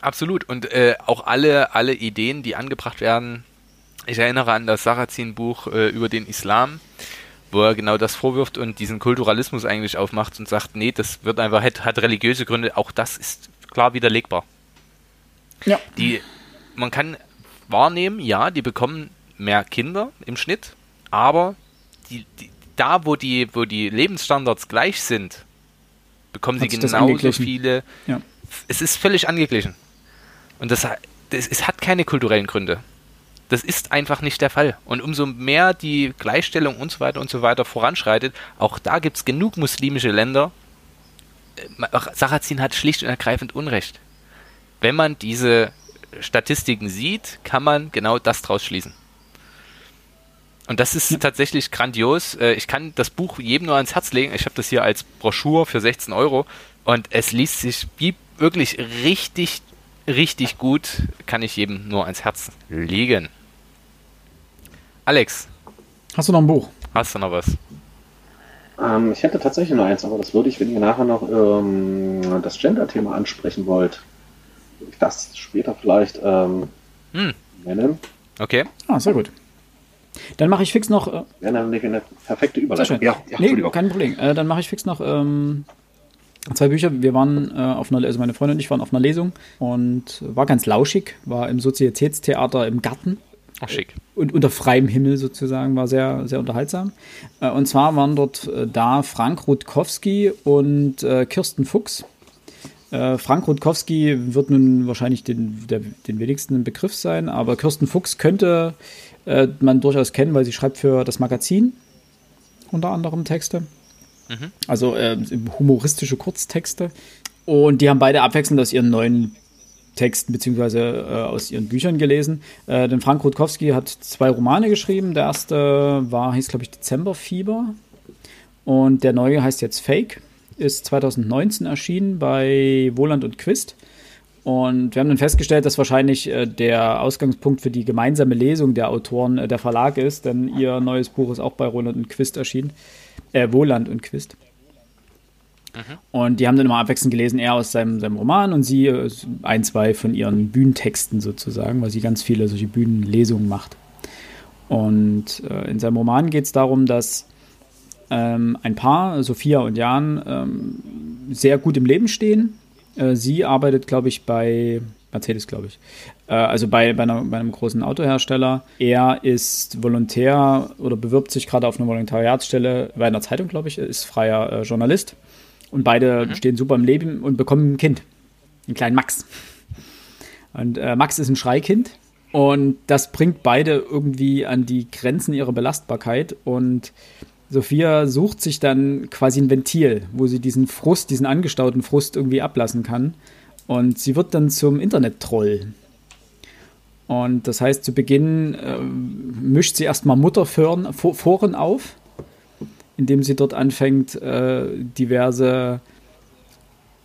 Absolut. Und äh, auch alle, alle Ideen, die angebracht werden, ich erinnere an das Sarrazin-Buch äh, über den Islam, wo er genau das vorwirft und diesen Kulturalismus eigentlich aufmacht und sagt, nee, das wird einfach, hat, hat religiöse Gründe, auch das ist klar widerlegbar. Ja. Die, man kann wahrnehmen, ja, die bekommen mehr Kinder im Schnitt, aber die, die, da, wo die, wo die Lebensstandards gleich sind, bekommen sie genauso viele. Ja. Es ist völlig angeglichen. Und das, das, es hat keine kulturellen Gründe. Das ist einfach nicht der Fall. Und umso mehr die Gleichstellung und so weiter und so weiter voranschreitet, auch da gibt es genug muslimische Länder. Äh, Sarrazin hat schlicht und ergreifend Unrecht. Wenn man diese Statistiken sieht, kann man genau das draus schließen. Und das ist tatsächlich grandios. Äh, ich kann das Buch jedem nur ans Herz legen. Ich habe das hier als Broschüre für 16 Euro und es liest sich wie wirklich richtig, richtig gut. Kann ich jedem nur ans Herz legen. Alex. Hast du noch ein Buch? Hast du noch was? Ähm, ich hätte tatsächlich noch eins, aber das würde ich, wenn ihr nachher noch ähm, das Gender-Thema ansprechen wollt, das später vielleicht ähm, hm. nennen. Okay. Ah, sehr gut. Dann mache ich fix noch. Äh, Wäre nämlich eine perfekte Überleitung. Ja, ja nee, kein Problem. Äh, dann mache ich fix noch ähm, zwei Bücher. Wir waren äh, auf einer, also meine Freundin und ich waren auf einer Lesung und war ganz lauschig, war im Sozietätstheater im Garten. Ach, schick. Und unter freiem Himmel sozusagen, war sehr, sehr unterhaltsam. Äh, und zwar waren dort äh, da Frank Rutkowski und äh, Kirsten Fuchs äh, Frank Rutkowski wird nun wahrscheinlich den, der, den wenigsten im Begriff sein, aber Kirsten Fuchs könnte äh, man durchaus kennen, weil sie schreibt für das Magazin unter anderem Texte. Mhm. Also äh, humoristische Kurztexte. Und die haben beide abwechselnd aus ihren neuen Texten beziehungsweise äh, aus ihren Büchern gelesen. Äh, denn Frank Rutkowski hat zwei Romane geschrieben. Der erste war, hieß glaube ich Dezemberfieber und der neue heißt jetzt Fake ist 2019 erschienen bei Wohland und Quist. Und wir haben dann festgestellt, dass wahrscheinlich äh, der Ausgangspunkt für die gemeinsame Lesung der Autoren äh, der Verlag ist, denn ihr neues Buch ist auch bei Roland und Quist erschienen. Äh, Wohland und Quist. Mhm. Und die haben dann immer abwechselnd gelesen, er aus seinem, seinem Roman und sie äh, ein, zwei von ihren Bühnentexten sozusagen, weil sie ganz viele solche Bühnenlesungen macht. Und äh, in seinem Roman geht es darum, dass ähm, ein Paar, Sophia und Jan, ähm, sehr gut im Leben stehen. Äh, sie arbeitet, glaube ich, bei Mercedes, glaube ich. Äh, also bei, bei, einer, bei, einem großen Autohersteller. Er ist Volontär oder bewirbt sich gerade auf eine Volontariatsstelle bei einer Zeitung, glaube ich, ist freier äh, Journalist. Und beide mhm. stehen super im Leben und bekommen ein Kind. Einen kleinen Max. Und äh, Max ist ein Schreikind. Und das bringt beide irgendwie an die Grenzen ihrer Belastbarkeit. Und Sophia sucht sich dann quasi ein Ventil, wo sie diesen Frust, diesen angestauten Frust irgendwie ablassen kann. Und sie wird dann zum Internet-Troll. Und das heißt, zu Beginn äh, mischt sie erstmal Mutterforen Foren auf, indem sie dort anfängt, äh, diverse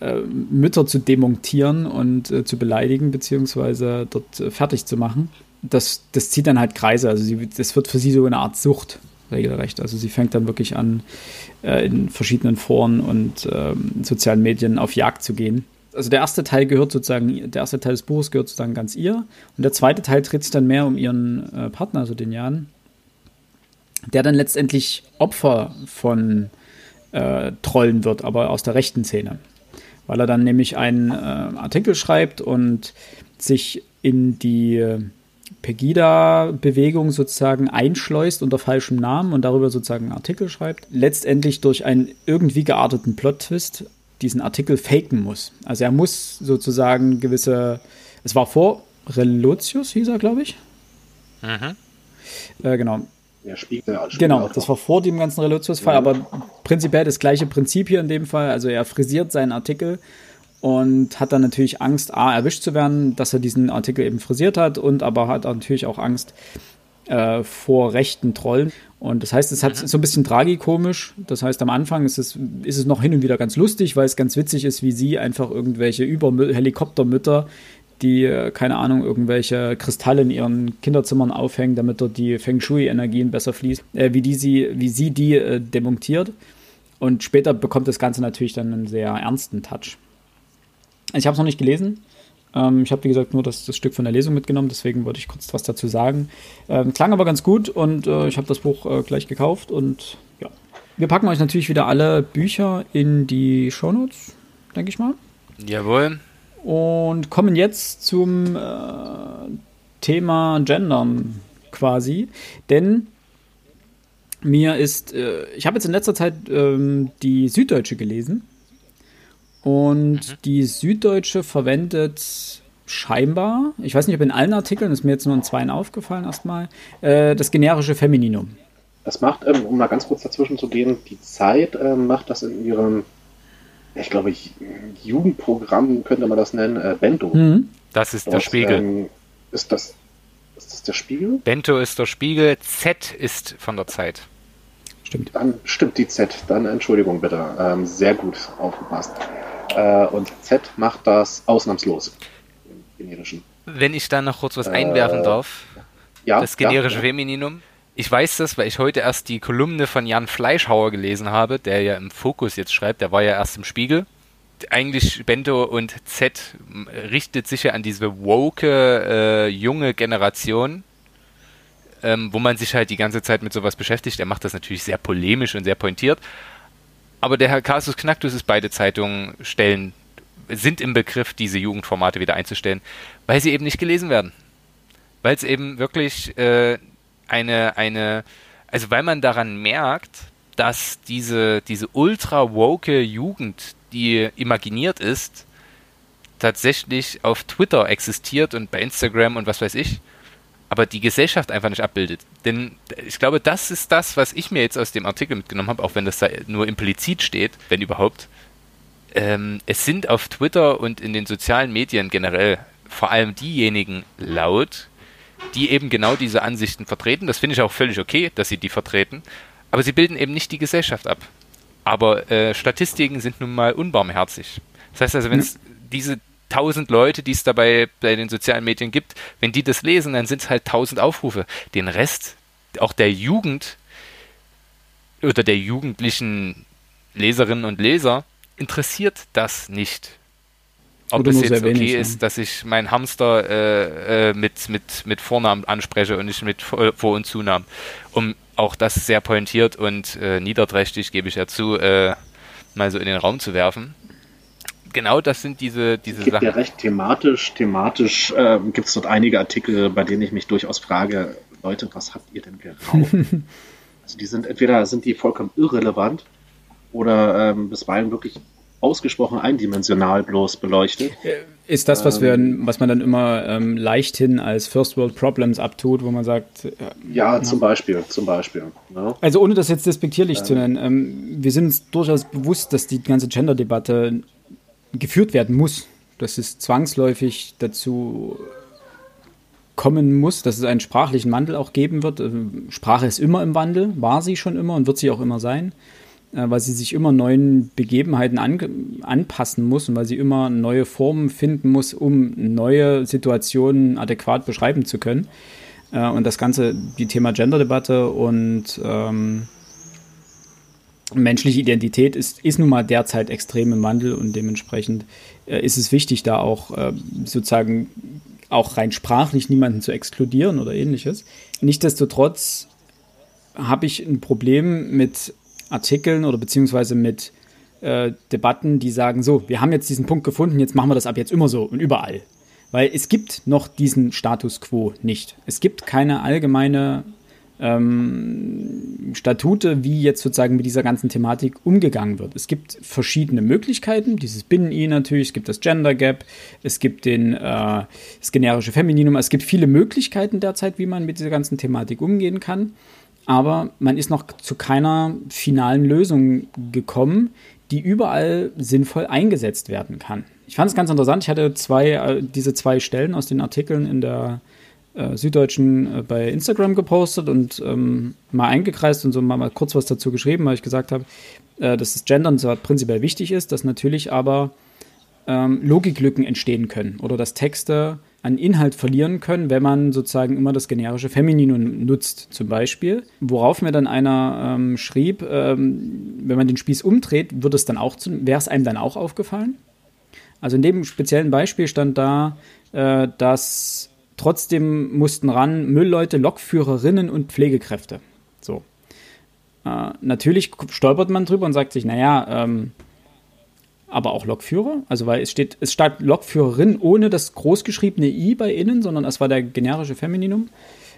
äh, Mütter zu demontieren und äh, zu beleidigen, beziehungsweise dort äh, fertig zu machen. Das, das zieht dann halt Kreise. Also sie, das wird für sie so eine Art Sucht, regelrecht. Also sie fängt dann wirklich an, äh, in verschiedenen Foren und ähm, sozialen Medien auf Jagd zu gehen. Also der erste Teil gehört sozusagen, der erste Teil des Buches gehört sozusagen ganz ihr. Und der zweite Teil dreht sich dann mehr um ihren äh, Partner, also den Jan, der dann letztendlich Opfer von äh, Trollen wird, aber aus der rechten Szene weil er dann nämlich einen äh, Artikel schreibt und sich in die Pegida-Bewegung sozusagen einschleust unter falschem Namen und darüber sozusagen einen Artikel schreibt. Letztendlich durch einen irgendwie gearteten Plot-Twist diesen Artikel faken muss. Also er muss sozusagen gewisse, es war vor Relotius, hieß er, glaube ich. Mhm. Äh, genau. Der Spiegel, genau, das war vor dem ganzen Relotius-Fall, ja. aber prinzipiell das gleiche Prinzip hier in dem Fall. Also er frisiert seinen Artikel und hat dann natürlich Angst, A, erwischt zu werden, dass er diesen Artikel eben frisiert hat und aber hat natürlich auch Angst äh, vor rechten Trollen. Und das heißt, es hat mhm. so ein bisschen tragikomisch. Das heißt, am Anfang ist es, ist es noch hin und wieder ganz lustig, weil es ganz witzig ist, wie sie einfach irgendwelche Über-Helikoptermütter die, äh, keine Ahnung, irgendwelche Kristalle in ihren Kinderzimmern aufhängen, damit dort die Feng Shui-Energien besser fließen, äh, wie, die sie, wie sie die äh, demontiert. Und später bekommt das Ganze natürlich dann einen sehr ernsten Touch. Ich habe es noch nicht gelesen. Ähm, ich habe, wie gesagt, nur das, das, Stück von der Lesung mitgenommen, deswegen wollte ich kurz was dazu sagen. Ähm, klang aber ganz gut und äh, ich habe das Buch äh, gleich gekauft und ja. Wir packen euch natürlich wieder alle Bücher in die Shownotes, denke ich mal. Jawohl und kommen jetzt zum äh, Thema Gendern quasi. Denn mir ist, äh, ich habe jetzt in letzter Zeit ähm, die Süddeutsche gelesen und mhm. die Süddeutsche verwendet scheinbar, ich weiß nicht, ob in allen Artikeln, ist mir jetzt nur in zwei aufgefallen erstmal, äh, das generische Femininum. Das macht, ähm, um mal ganz kurz dazwischen zu gehen, die Zeit äh, macht das in ihrem ich glaube, ich, Jugendprogramm könnte man das nennen, äh, Bento. Mhm. Das ist das, der Spiegel. Ähm, ist, das, ist das der Spiegel? Bento ist der Spiegel, Z ist von der Zeit. Stimmt. Dann stimmt die Z. Dann Entschuldigung bitte. Ähm, sehr gut aufgepasst. Äh, und Z macht das ausnahmslos im generischen. Wenn ich da noch kurz was einwerfen äh, darf. Ja, das generische ja, Femininum. Ich weiß das, weil ich heute erst die Kolumne von Jan Fleischhauer gelesen habe, der ja im Fokus jetzt schreibt, der war ja erst im Spiegel. Eigentlich Bento und Z richtet sich ja an diese woke äh, junge Generation, ähm, wo man sich halt die ganze Zeit mit sowas beschäftigt. Er macht das natürlich sehr polemisch und sehr pointiert. Aber der Herr Kasus Knacktus ist beide Zeitungen stellen, sind im Begriff, diese Jugendformate wieder einzustellen, weil sie eben nicht gelesen werden. Weil es eben wirklich äh, eine, eine, also weil man daran merkt, dass diese, diese ultra woke Jugend, die imaginiert ist, tatsächlich auf Twitter existiert und bei Instagram und was weiß ich, aber die Gesellschaft einfach nicht abbildet. Denn ich glaube, das ist das, was ich mir jetzt aus dem Artikel mitgenommen habe, auch wenn das da nur implizit steht, wenn überhaupt. Ähm, es sind auf Twitter und in den sozialen Medien generell vor allem diejenigen laut, die eben genau diese Ansichten vertreten. Das finde ich auch völlig okay, dass sie die vertreten. Aber sie bilden eben nicht die Gesellschaft ab. Aber äh, Statistiken sind nun mal unbarmherzig. Das heißt also, wenn es diese tausend Leute, die es dabei bei den sozialen Medien gibt, wenn die das lesen, dann sind es halt tausend Aufrufe. Den Rest, auch der Jugend oder der jugendlichen Leserinnen und Leser, interessiert das nicht. ob es jetzt okay wenig, ist, ja. dass ich meinen Hamster äh, äh, mit, mit, mit Vornamen anspreche und nicht mit Vor- und Zunamen. Um auch das sehr pointiert und äh, niederträchtig, gebe ich ja zu, äh, mal so in den Raum zu werfen. Genau das sind diese, diese Sachen. Ja recht thematisch, thematisch äh, gibt es dort einige Artikel, bei denen ich mich durchaus frage, Leute, was habt ihr denn geraucht? also die sind entweder sind die vollkommen irrelevant oder ähm, bisweilen wirklich ausgesprochen eindimensional bloß beleuchtet. Äh, ist das, was wir, ähm, was man dann immer ähm, leichthin als First World Problems abtut, wo man sagt. Äh, ja, ja, zum Beispiel, zum Beispiel. Ja. Ne? Also ohne das jetzt despektierlich ähm, zu nennen, ähm, wir sind uns durchaus bewusst, dass die ganze Gender-Debatte geführt werden muss, dass es zwangsläufig dazu kommen muss, dass es einen sprachlichen Wandel auch geben wird. Ähm, Sprache ist immer im Wandel, war sie schon immer und wird sie auch immer sein. Äh, weil sie sich immer neuen Begebenheiten an, anpassen muss und weil sie immer neue Formen finden muss, um neue Situationen adäquat beschreiben zu können. Äh, und das Ganze, die Thema Gender-Debatte und ähm, menschliche Identität ist, ist nun mal derzeit extrem im Wandel und dementsprechend äh, ist es wichtig, da auch äh, sozusagen auch rein sprachlich niemanden zu exkludieren oder ähnliches. Nichtsdestotrotz habe ich ein Problem mit Artikeln oder beziehungsweise mit äh, Debatten, die sagen, so, wir haben jetzt diesen Punkt gefunden, jetzt machen wir das ab jetzt immer so und überall. Weil es gibt noch diesen Status quo nicht. Es gibt keine allgemeine ähm, Statute, wie jetzt sozusagen mit dieser ganzen Thematik umgegangen wird. Es gibt verschiedene Möglichkeiten, dieses Binnen-I natürlich, es gibt das Gender Gap, es gibt den, äh, das generische Femininum, es gibt viele Möglichkeiten derzeit, wie man mit dieser ganzen Thematik umgehen kann aber man ist noch zu keiner finalen Lösung gekommen, die überall sinnvoll eingesetzt werden kann. Ich fand es ganz interessant. Ich hatte zwei, äh, diese zwei Stellen aus den Artikeln in der äh, Süddeutschen äh, bei Instagram gepostet und ähm, mal eingekreist und so mal, mal, kurz was dazu geschrieben, weil ich gesagt habe, äh, dass das Gendern zwar prinzipiell wichtig ist, dass natürlich aber ähm, Logiklücken entstehen können oder dass Texte an Inhalt verlieren können, wenn man sozusagen immer das generische Femininum nutzt, zum Beispiel. Worauf mir dann einer ähm, schrieb, ähm, wenn man den Spieß umdreht, wird es dann auch, wäre es einem dann auch aufgefallen? Also in dem speziellen Beispiel stand da, äh, dass trotzdem mussten ran Müllleute, Lokführerinnen und Pflegekräfte. So. Äh, natürlich stolpert man drüber und sagt sich, naja, ähm, aber auch Lokführer. Also weil es steht, es steht Lokführerin ohne das großgeschriebene i bei innen, sondern es war der generische Femininum,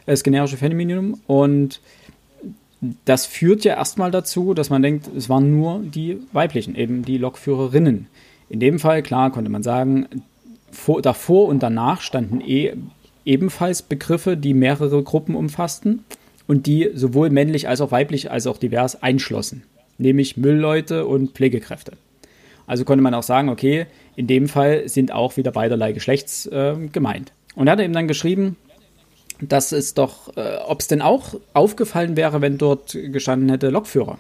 äh, das generische Femininum und das führt ja erstmal dazu, dass man denkt, es waren nur die weiblichen, eben die Lokführerinnen. In dem Fall, klar, konnte man sagen, vor, davor und danach standen eh, ebenfalls Begriffe, die mehrere Gruppen umfassten und die sowohl männlich als auch weiblich als auch divers einschlossen, nämlich Müllleute und Pflegekräfte. Also konnte man auch sagen, okay, in dem Fall sind auch wieder beiderlei Geschlechts äh, gemeint. Und er hat eben dann geschrieben, dass es doch, äh, ob es denn auch aufgefallen wäre, wenn dort gestanden hätte Lokführer.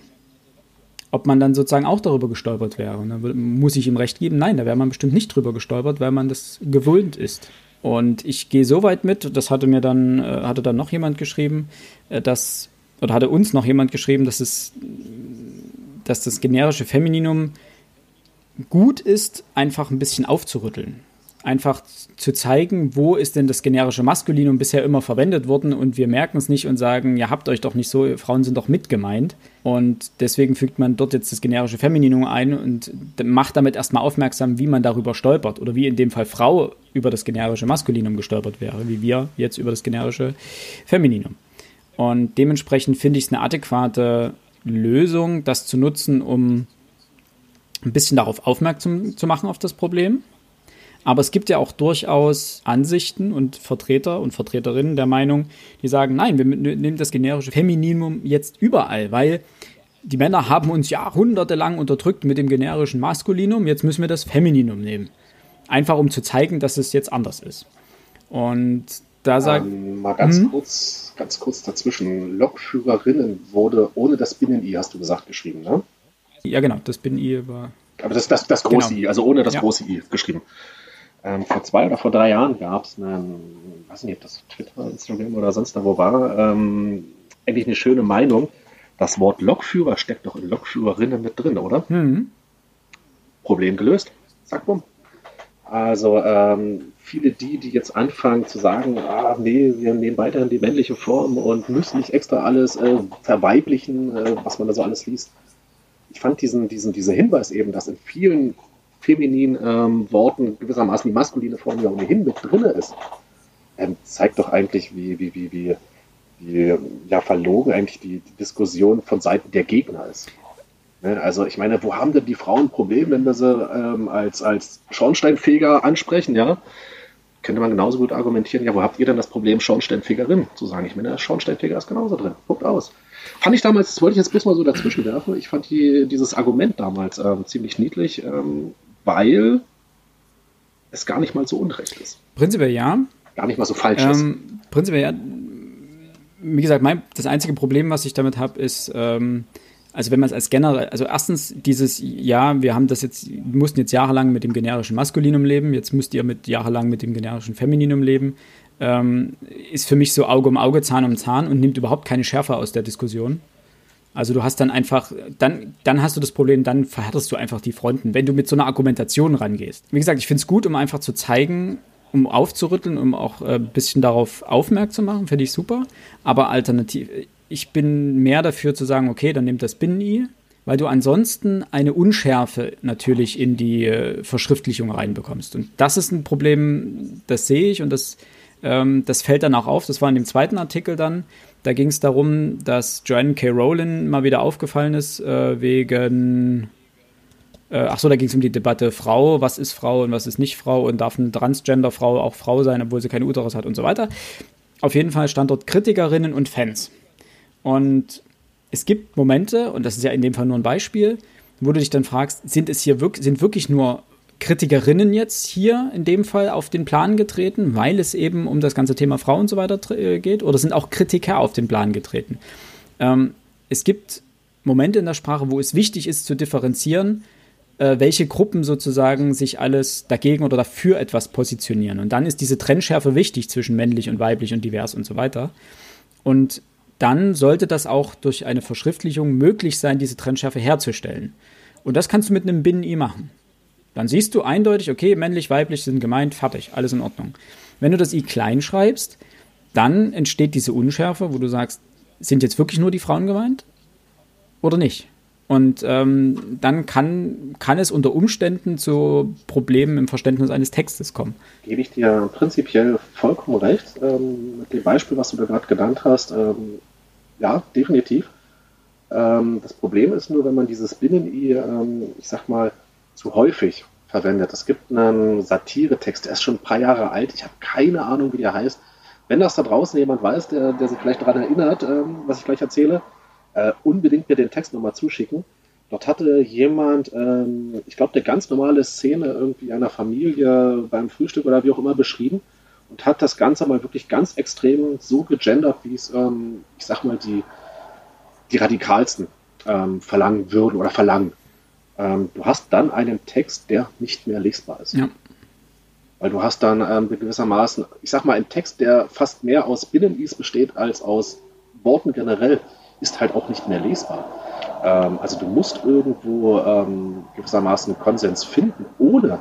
Ob man dann sozusagen auch darüber gestolpert wäre. Und dann muss ich ihm recht geben, nein, da wäre man bestimmt nicht drüber gestolpert, weil man das gewöhnt ist. Und ich gehe so weit mit, das hatte mir dann, äh, hatte dann noch jemand geschrieben, äh, dass, oder hatte uns noch jemand geschrieben, dass es, dass das generische Femininum gut ist, einfach ein bisschen aufzurütteln. Einfach zu zeigen, wo ist denn das generische Maskulinum bisher immer verwendet worden und wir merken es nicht und sagen, ihr habt euch doch nicht so, Frauen sind doch mit gemeint. Und deswegen fügt man dort jetzt das generische Femininum ein und macht damit erstmal aufmerksam, wie man darüber stolpert oder wie in dem Fall Frau über das generische Maskulinum gestolpert wäre, wie wir jetzt über das generische Femininum. Und dementsprechend finde ich es eine adäquate Lösung, das zu nutzen, um ein bisschen darauf aufmerksam zu machen auf das Problem. Aber es gibt ja auch durchaus Ansichten und Vertreter und Vertreterinnen der Meinung, die sagen, nein, wir nehmen das generische Femininum jetzt überall, weil die Männer haben uns jahrhundertelang unterdrückt mit dem generischen Maskulinum, jetzt müssen wir das Femininum nehmen. Einfach um zu zeigen, dass es jetzt anders ist. Und da sagt. Ähm, mal ganz hm? kurz, ganz kurz dazwischen. Lokführerinnen wurde ohne das Binnen-I, hast du gesagt, geschrieben, ne? Ja, genau, das bin I war. Aber das, das, das große genau. I, also ohne das ja. große I geschrieben. Ähm, vor zwei oder vor drei Jahren gab es einen, weiß nicht, ob das Twitter, Instagram oder sonst da wo war, ähm, eigentlich eine schöne Meinung. Das Wort Lokführer steckt doch in Lokführerinnen mit drin, oder? Mhm. Problem gelöst. Zack, bumm. Also ähm, viele die, die jetzt anfangen zu sagen, ah nee, wir nehmen weiterhin die männliche Form und müssen nicht extra alles äh, verweiblichen, äh, was man da so alles liest. Ich fand diesen, diesen, dieser Hinweis eben, dass in vielen femininen ähm, Worten gewissermaßen die maskuline Form ja ohnehin mit drin ist, ähm, zeigt doch eigentlich, wie, wie, wie, wie, wie ja, verlogen eigentlich die, die Diskussion von Seiten der Gegner ist. Ne? Also ich meine, wo haben denn die Frauen ein Problem, wenn wir sie ähm, als, als Schornsteinfeger ansprechen, ja? Könnte man genauso gut argumentieren, ja, wo habt ihr denn das Problem, Schornsteinfegerin zu sagen? Ich meine, Schornsteinfeger ist genauso drin. Guckt aus. Fand ich damals, das wollte ich jetzt bloß mal so dazwischen werfen, ich fand die, dieses Argument damals ähm, ziemlich niedlich, ähm, weil es gar nicht mal so unrecht ist. Prinzipiell ja. Gar nicht mal so falsch ist. Ähm, prinzipiell ja. Wie gesagt, mein, das einzige Problem, was ich damit habe, ist, ähm, also wenn man es als generell, also erstens dieses, ja, wir haben das jetzt, mussten jetzt jahrelang mit dem generischen Maskulinum leben, jetzt müsst ihr mit jahrelang mit dem generischen Femininum leben, ähm, ist für mich so Auge um Auge, Zahn um Zahn und nimmt überhaupt keine Schärfe aus der Diskussion. Also du hast dann einfach, dann, dann hast du das Problem, dann verhärtest du einfach die Fronten, wenn du mit so einer Argumentation rangehst. Wie gesagt, ich finde es gut, um einfach zu zeigen, um aufzurütteln, um auch ein äh, bisschen darauf aufmerksam zu machen, finde ich super. Aber alternativ, ich bin mehr dafür zu sagen, okay, dann nimmt das Binnen-I, weil du ansonsten eine Unschärfe natürlich in die äh, Verschriftlichung reinbekommst. Und das ist ein Problem, das sehe ich und das, ähm, das fällt dann auch auf. Das war in dem zweiten Artikel dann. Da ging es darum, dass Joanne K. Rowland mal wieder aufgefallen ist äh, wegen äh, ach so, da ging es um die Debatte Frau, was ist Frau und was ist nicht Frau und darf eine Transgender-Frau auch Frau sein, obwohl sie keine Uterus hat und so weiter. Auf jeden Fall stand dort Kritikerinnen und Fans. Und es gibt Momente, und das ist ja in dem Fall nur ein Beispiel, wo du dich dann fragst, sind es hier wirklich, sind wirklich nur Kritikerinnen jetzt hier in dem Fall auf den Plan getreten, weil es eben um das ganze Thema Frau und so weiter äh, geht, oder sind auch Kritiker auf den Plan getreten? Ähm, es gibt Momente in der Sprache, wo es wichtig ist zu differenzieren, äh, welche Gruppen sozusagen sich alles dagegen oder dafür etwas positionieren. Und dann ist diese Trennschärfe wichtig zwischen männlich und weiblich und divers und so weiter. Und dann sollte das auch durch eine Verschriftlichung möglich sein, diese Trennschärfe herzustellen. Und das kannst du mit einem Binnen-I machen. Dann siehst du eindeutig, okay, männlich, weiblich sind gemeint, fertig, alles in Ordnung. Wenn du das I klein schreibst, dann entsteht diese Unschärfe, wo du sagst, sind jetzt wirklich nur die Frauen gemeint oder nicht? Und ähm, dann kann, kann es unter Umständen zu Problemen im Verständnis eines Textes kommen. Gebe ich dir prinzipiell vollkommen recht. Ähm, mit dem Beispiel, was du da gerade genannt hast, ähm, ja, definitiv. Ähm, das Problem ist nur, wenn man dieses Binnen-I, ähm, ich sag mal, zu häufig verwendet. Es gibt einen Satire-Text, der ist schon ein paar Jahre alt. Ich habe keine Ahnung, wie der heißt. Wenn das da draußen jemand weiß, der, der sich vielleicht daran erinnert, ähm, was ich gleich erzähle, äh, unbedingt mir den Text nochmal zuschicken. Dort hatte jemand, ähm, ich glaube, eine ganz normale Szene irgendwie einer Familie beim Frühstück oder wie auch immer beschrieben und hat das Ganze mal wirklich ganz extrem so gegendert, wie es, ähm, ich sag mal, die, die radikalsten ähm, verlangen würden oder verlangen. Ähm, du hast dann einen Text, der nicht mehr lesbar ist. Ja. Weil du hast dann ähm, gewissermaßen, ich sag mal, einen Text, der fast mehr aus Binnen-Is besteht als aus Worten generell, ist halt auch nicht mehr lesbar. Ähm, also du musst irgendwo ähm, gewissermaßen Konsens finden, ohne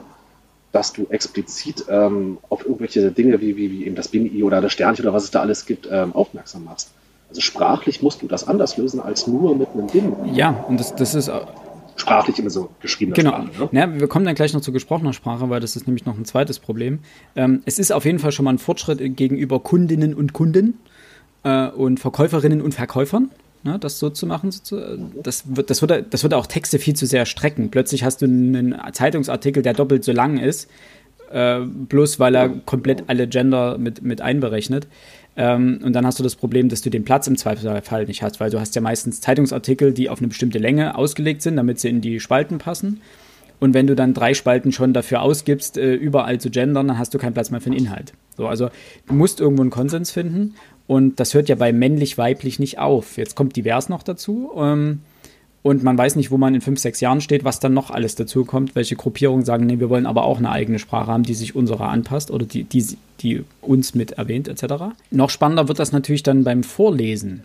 dass du explizit ähm, auf irgendwelche Dinge wie, wie, wie eben das BNI oder das Sternchen oder was es da alles gibt, ähm, aufmerksam machst. Also sprachlich musst du das anders lösen als nur mit einem Bin. Ja, und das, das ist sprachlich immer so geschrieben. Genau. Sprache, ne? ja, wir kommen dann gleich noch zu gesprochener Sprache, weil das ist nämlich noch ein zweites Problem. Ähm, es ist auf jeden Fall schon mal ein Fortschritt gegenüber Kundinnen und Kunden äh, und Verkäuferinnen und Verkäufern ne, das so zu machen. Das, wird, das, würde, das würde auch Texte viel zu sehr strecken. Plötzlich hast du einen Zeitungsartikel, der doppelt so lang ist, äh, bloß weil er komplett alle Gender mit, mit einberechnet. Ähm, und dann hast du das Problem, dass du den Platz im Zweifelsfall nicht hast, weil du hast ja meistens Zeitungsartikel, die auf eine bestimmte Länge ausgelegt sind, damit sie in die Spalten passen. Und wenn du dann drei Spalten schon dafür ausgibst, äh, überall zu gendern, dann hast du keinen Platz mehr für den Inhalt. So, also du musst irgendwo einen Konsens finden. Und das hört ja bei männlich-weiblich nicht auf. Jetzt kommt divers noch dazu. Ähm, und man weiß nicht, wo man in fünf, sechs Jahren steht, was dann noch alles dazu kommt. Welche Gruppierungen sagen, nee, wir wollen aber auch eine eigene Sprache haben, die sich unserer anpasst oder die, die, die uns mit erwähnt, etc. Noch spannender wird das natürlich dann beim Vorlesen.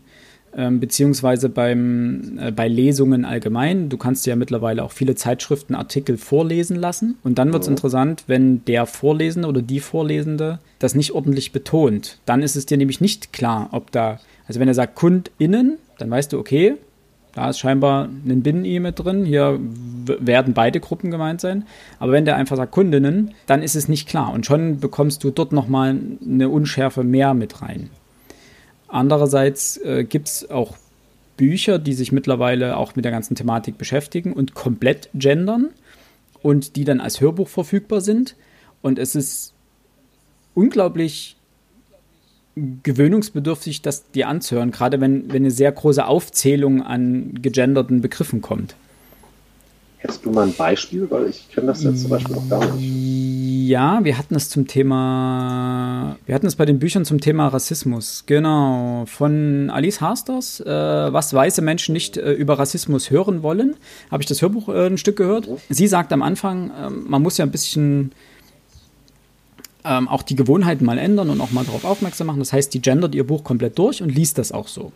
ähm, beziehungsweise beim, äh, bei Lesungen allgemein. Du kannst ja mittlerweile auch viele Zeitschriften, Artikel vorlesen lassen. Und dann wird es mhm. interessant, wenn der Vorlesende oder die Vorlesende das nicht ordentlich betont. Dann ist es dir nämlich nicht klar, ob da, also wenn er sagt KundInnen, dann weißt du, okay, da ist scheinbar ein Binnen-I mit drin. Hier werden beide Gruppen gemeint sein. Aber wenn der einfach sagt Kundinnen, dann ist es nicht klar. Und schon bekommst du dort nochmal eine Unschärfe mehr mit rein. Andererseits äh, gibt es auch Bücher, die sich mittlerweile auch mit der ganzen Thematik beschäftigen und komplett gendern und die dann als Hörbuch verfügbar sind. Und es ist unglaublich gewöhnungsbedürftig, das dir anzuhören, gerade wenn, wenn eine sehr große Aufzählung an gegenderten Begriffen kommt. Hättest du mal ein Beispiel? Weil ich kenne das jetzt zum Beispiel noch gar nicht. Ja, wir hatten es zum Thema, wir hatten es bei den Büchern zum Thema Rassismus. Genau, von Alice Hasters, äh, was weiße Menschen nicht äh, über Rassismus hören wollen. Habe ich das Hörbuch äh, ein Stück gehört. Mhm. Sie sagt am Anfang, ähm, man muss ja ein bisschen ähm, auch die Gewohnheiten mal ändern und auch mal darauf aufmerksam machen. Das heißt, die gendert ihr Buch komplett durch und liest das auch so.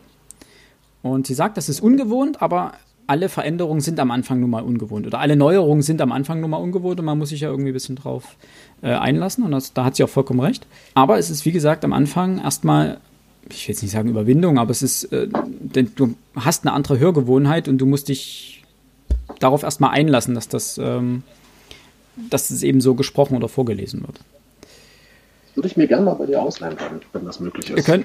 Und sie sagt, das ist ungewohnt, aber alle Veränderungen sind am Anfang nun mal ungewohnt oder alle Neuerungen sind am Anfang nun mal ungewohnt und man muss sich ja irgendwie ein bisschen drauf äh, einlassen und das, da hat sie auch vollkommen recht. Aber es ist, wie gesagt, am Anfang erstmal, ich will jetzt nicht sagen Überwindung, aber es ist, äh, denn du hast eine andere Hörgewohnheit und du musst dich darauf erstmal einlassen, dass das, ähm, dass es eben so gesprochen oder vorgelesen wird. Würde ich mir gerne mal bei dir ausleihen wenn das möglich ist. Wir können,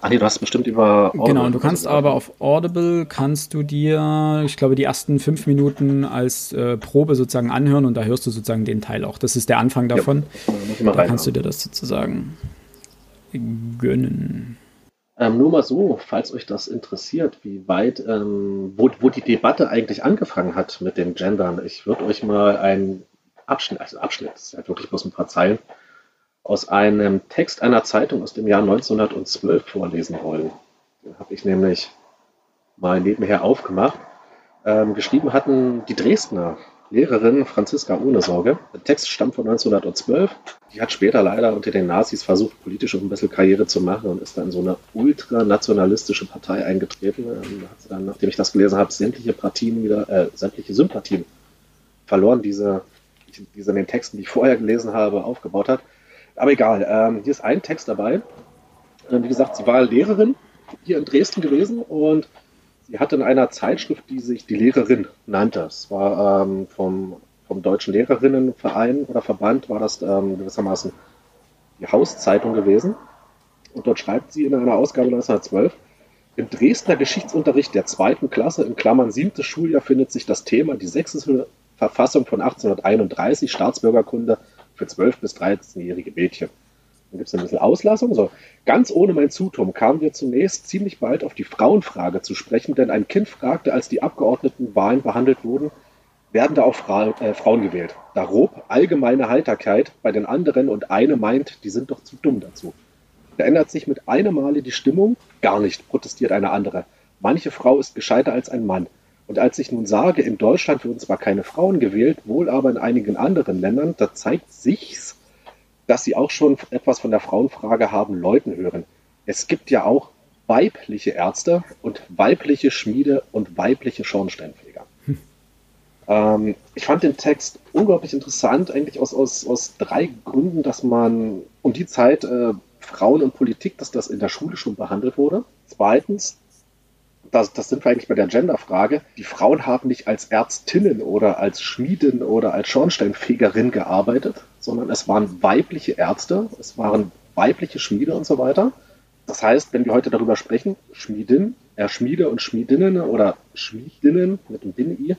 Ach nee, du hast bestimmt über Audible. Genau, und du kannst aber auf Audible kannst du dir, ich glaube, die ersten fünf Minuten als äh, Probe sozusagen anhören und da hörst du sozusagen den Teil auch. Das ist der Anfang davon. Ja, da kannst du dir das sozusagen gönnen. Ähm, nur mal so, falls euch das interessiert, wie weit, ähm, wo, wo die Debatte eigentlich angefangen hat mit den Gendern. Ich würde euch mal einen Abschnitt, also Abschnitt, das ist halt wirklich bloß ein paar Zeilen, aus einem Text einer Zeitung aus dem Jahr 1912 vorlesen wollen. Den habe ich nämlich mal nebenher aufgemacht. Ähm, geschrieben hatten die Dresdner Lehrerin Franziska Ohnesorge. Der Text stammt von 1912. Die hat später leider unter den Nazis versucht, politisch ein bisschen Karriere zu machen und ist dann in so eine ultranationalistische Partei eingetreten. Ähm, hat sie dann, nachdem ich das gelesen habe, sämtliche Partien wieder, äh, sämtliche Sympathien verloren, diese, diese in den Texten, die ich vorher gelesen habe, aufgebaut hat. Aber egal, ähm, hier ist ein Text dabei. Ähm, wie gesagt, sie war Lehrerin hier in Dresden gewesen und sie hatte in einer Zeitschrift, die sich die Lehrerin nannte. Es war ähm, vom, vom Deutschen Lehrerinnenverein oder Verband, war das ähm, gewissermaßen die Hauszeitung gewesen. Und dort schreibt sie in einer Ausgabe 1912, im Dresdner Geschichtsunterricht der zweiten Klasse, in Klammern siebtes Schuljahr, findet sich das Thema die sächsische Verfassung von 1831, Staatsbürgerkunde, für 12- bis 13-jährige Mädchen. Dann gibt es ein bisschen Auslassung. So, ganz ohne mein Zutun kamen wir zunächst ziemlich bald auf die Frauenfrage zu sprechen, denn ein Kind fragte, als die Abgeordnetenwahlen behandelt wurden, werden da auch Fra äh, Frauen gewählt. Da rob allgemeine Heiterkeit bei den anderen und eine meint, die sind doch zu dumm dazu. Da ändert sich mit einem Male die Stimmung, gar nicht, protestiert eine andere. Manche Frau ist gescheiter als ein Mann. Und als ich nun sage, in Deutschland würden zwar keine Frauen gewählt, wohl aber in einigen anderen Ländern, da zeigt sich's, dass sie auch schon etwas von der Frauenfrage haben läuten hören. Es gibt ja auch weibliche Ärzte und weibliche Schmiede und weibliche Schornsteinfeger. Hm. Ähm, ich fand den Text unglaublich interessant, eigentlich aus, aus, aus drei Gründen, dass man um die Zeit äh, Frauen und Politik, dass das in der Schule schon behandelt wurde. Zweitens, das, das sind wir eigentlich bei der Genderfrage. Die Frauen haben nicht als Ärztinnen oder als Schmiedin oder als Schornsteinfegerin gearbeitet, sondern es waren weibliche Ärzte, es waren weibliche Schmiede und so weiter. Das heißt, wenn wir heute darüber sprechen, Schmiedin, äh, Schmiede und Schmiedinnen oder Schmiedinnen mit dem Bin-I,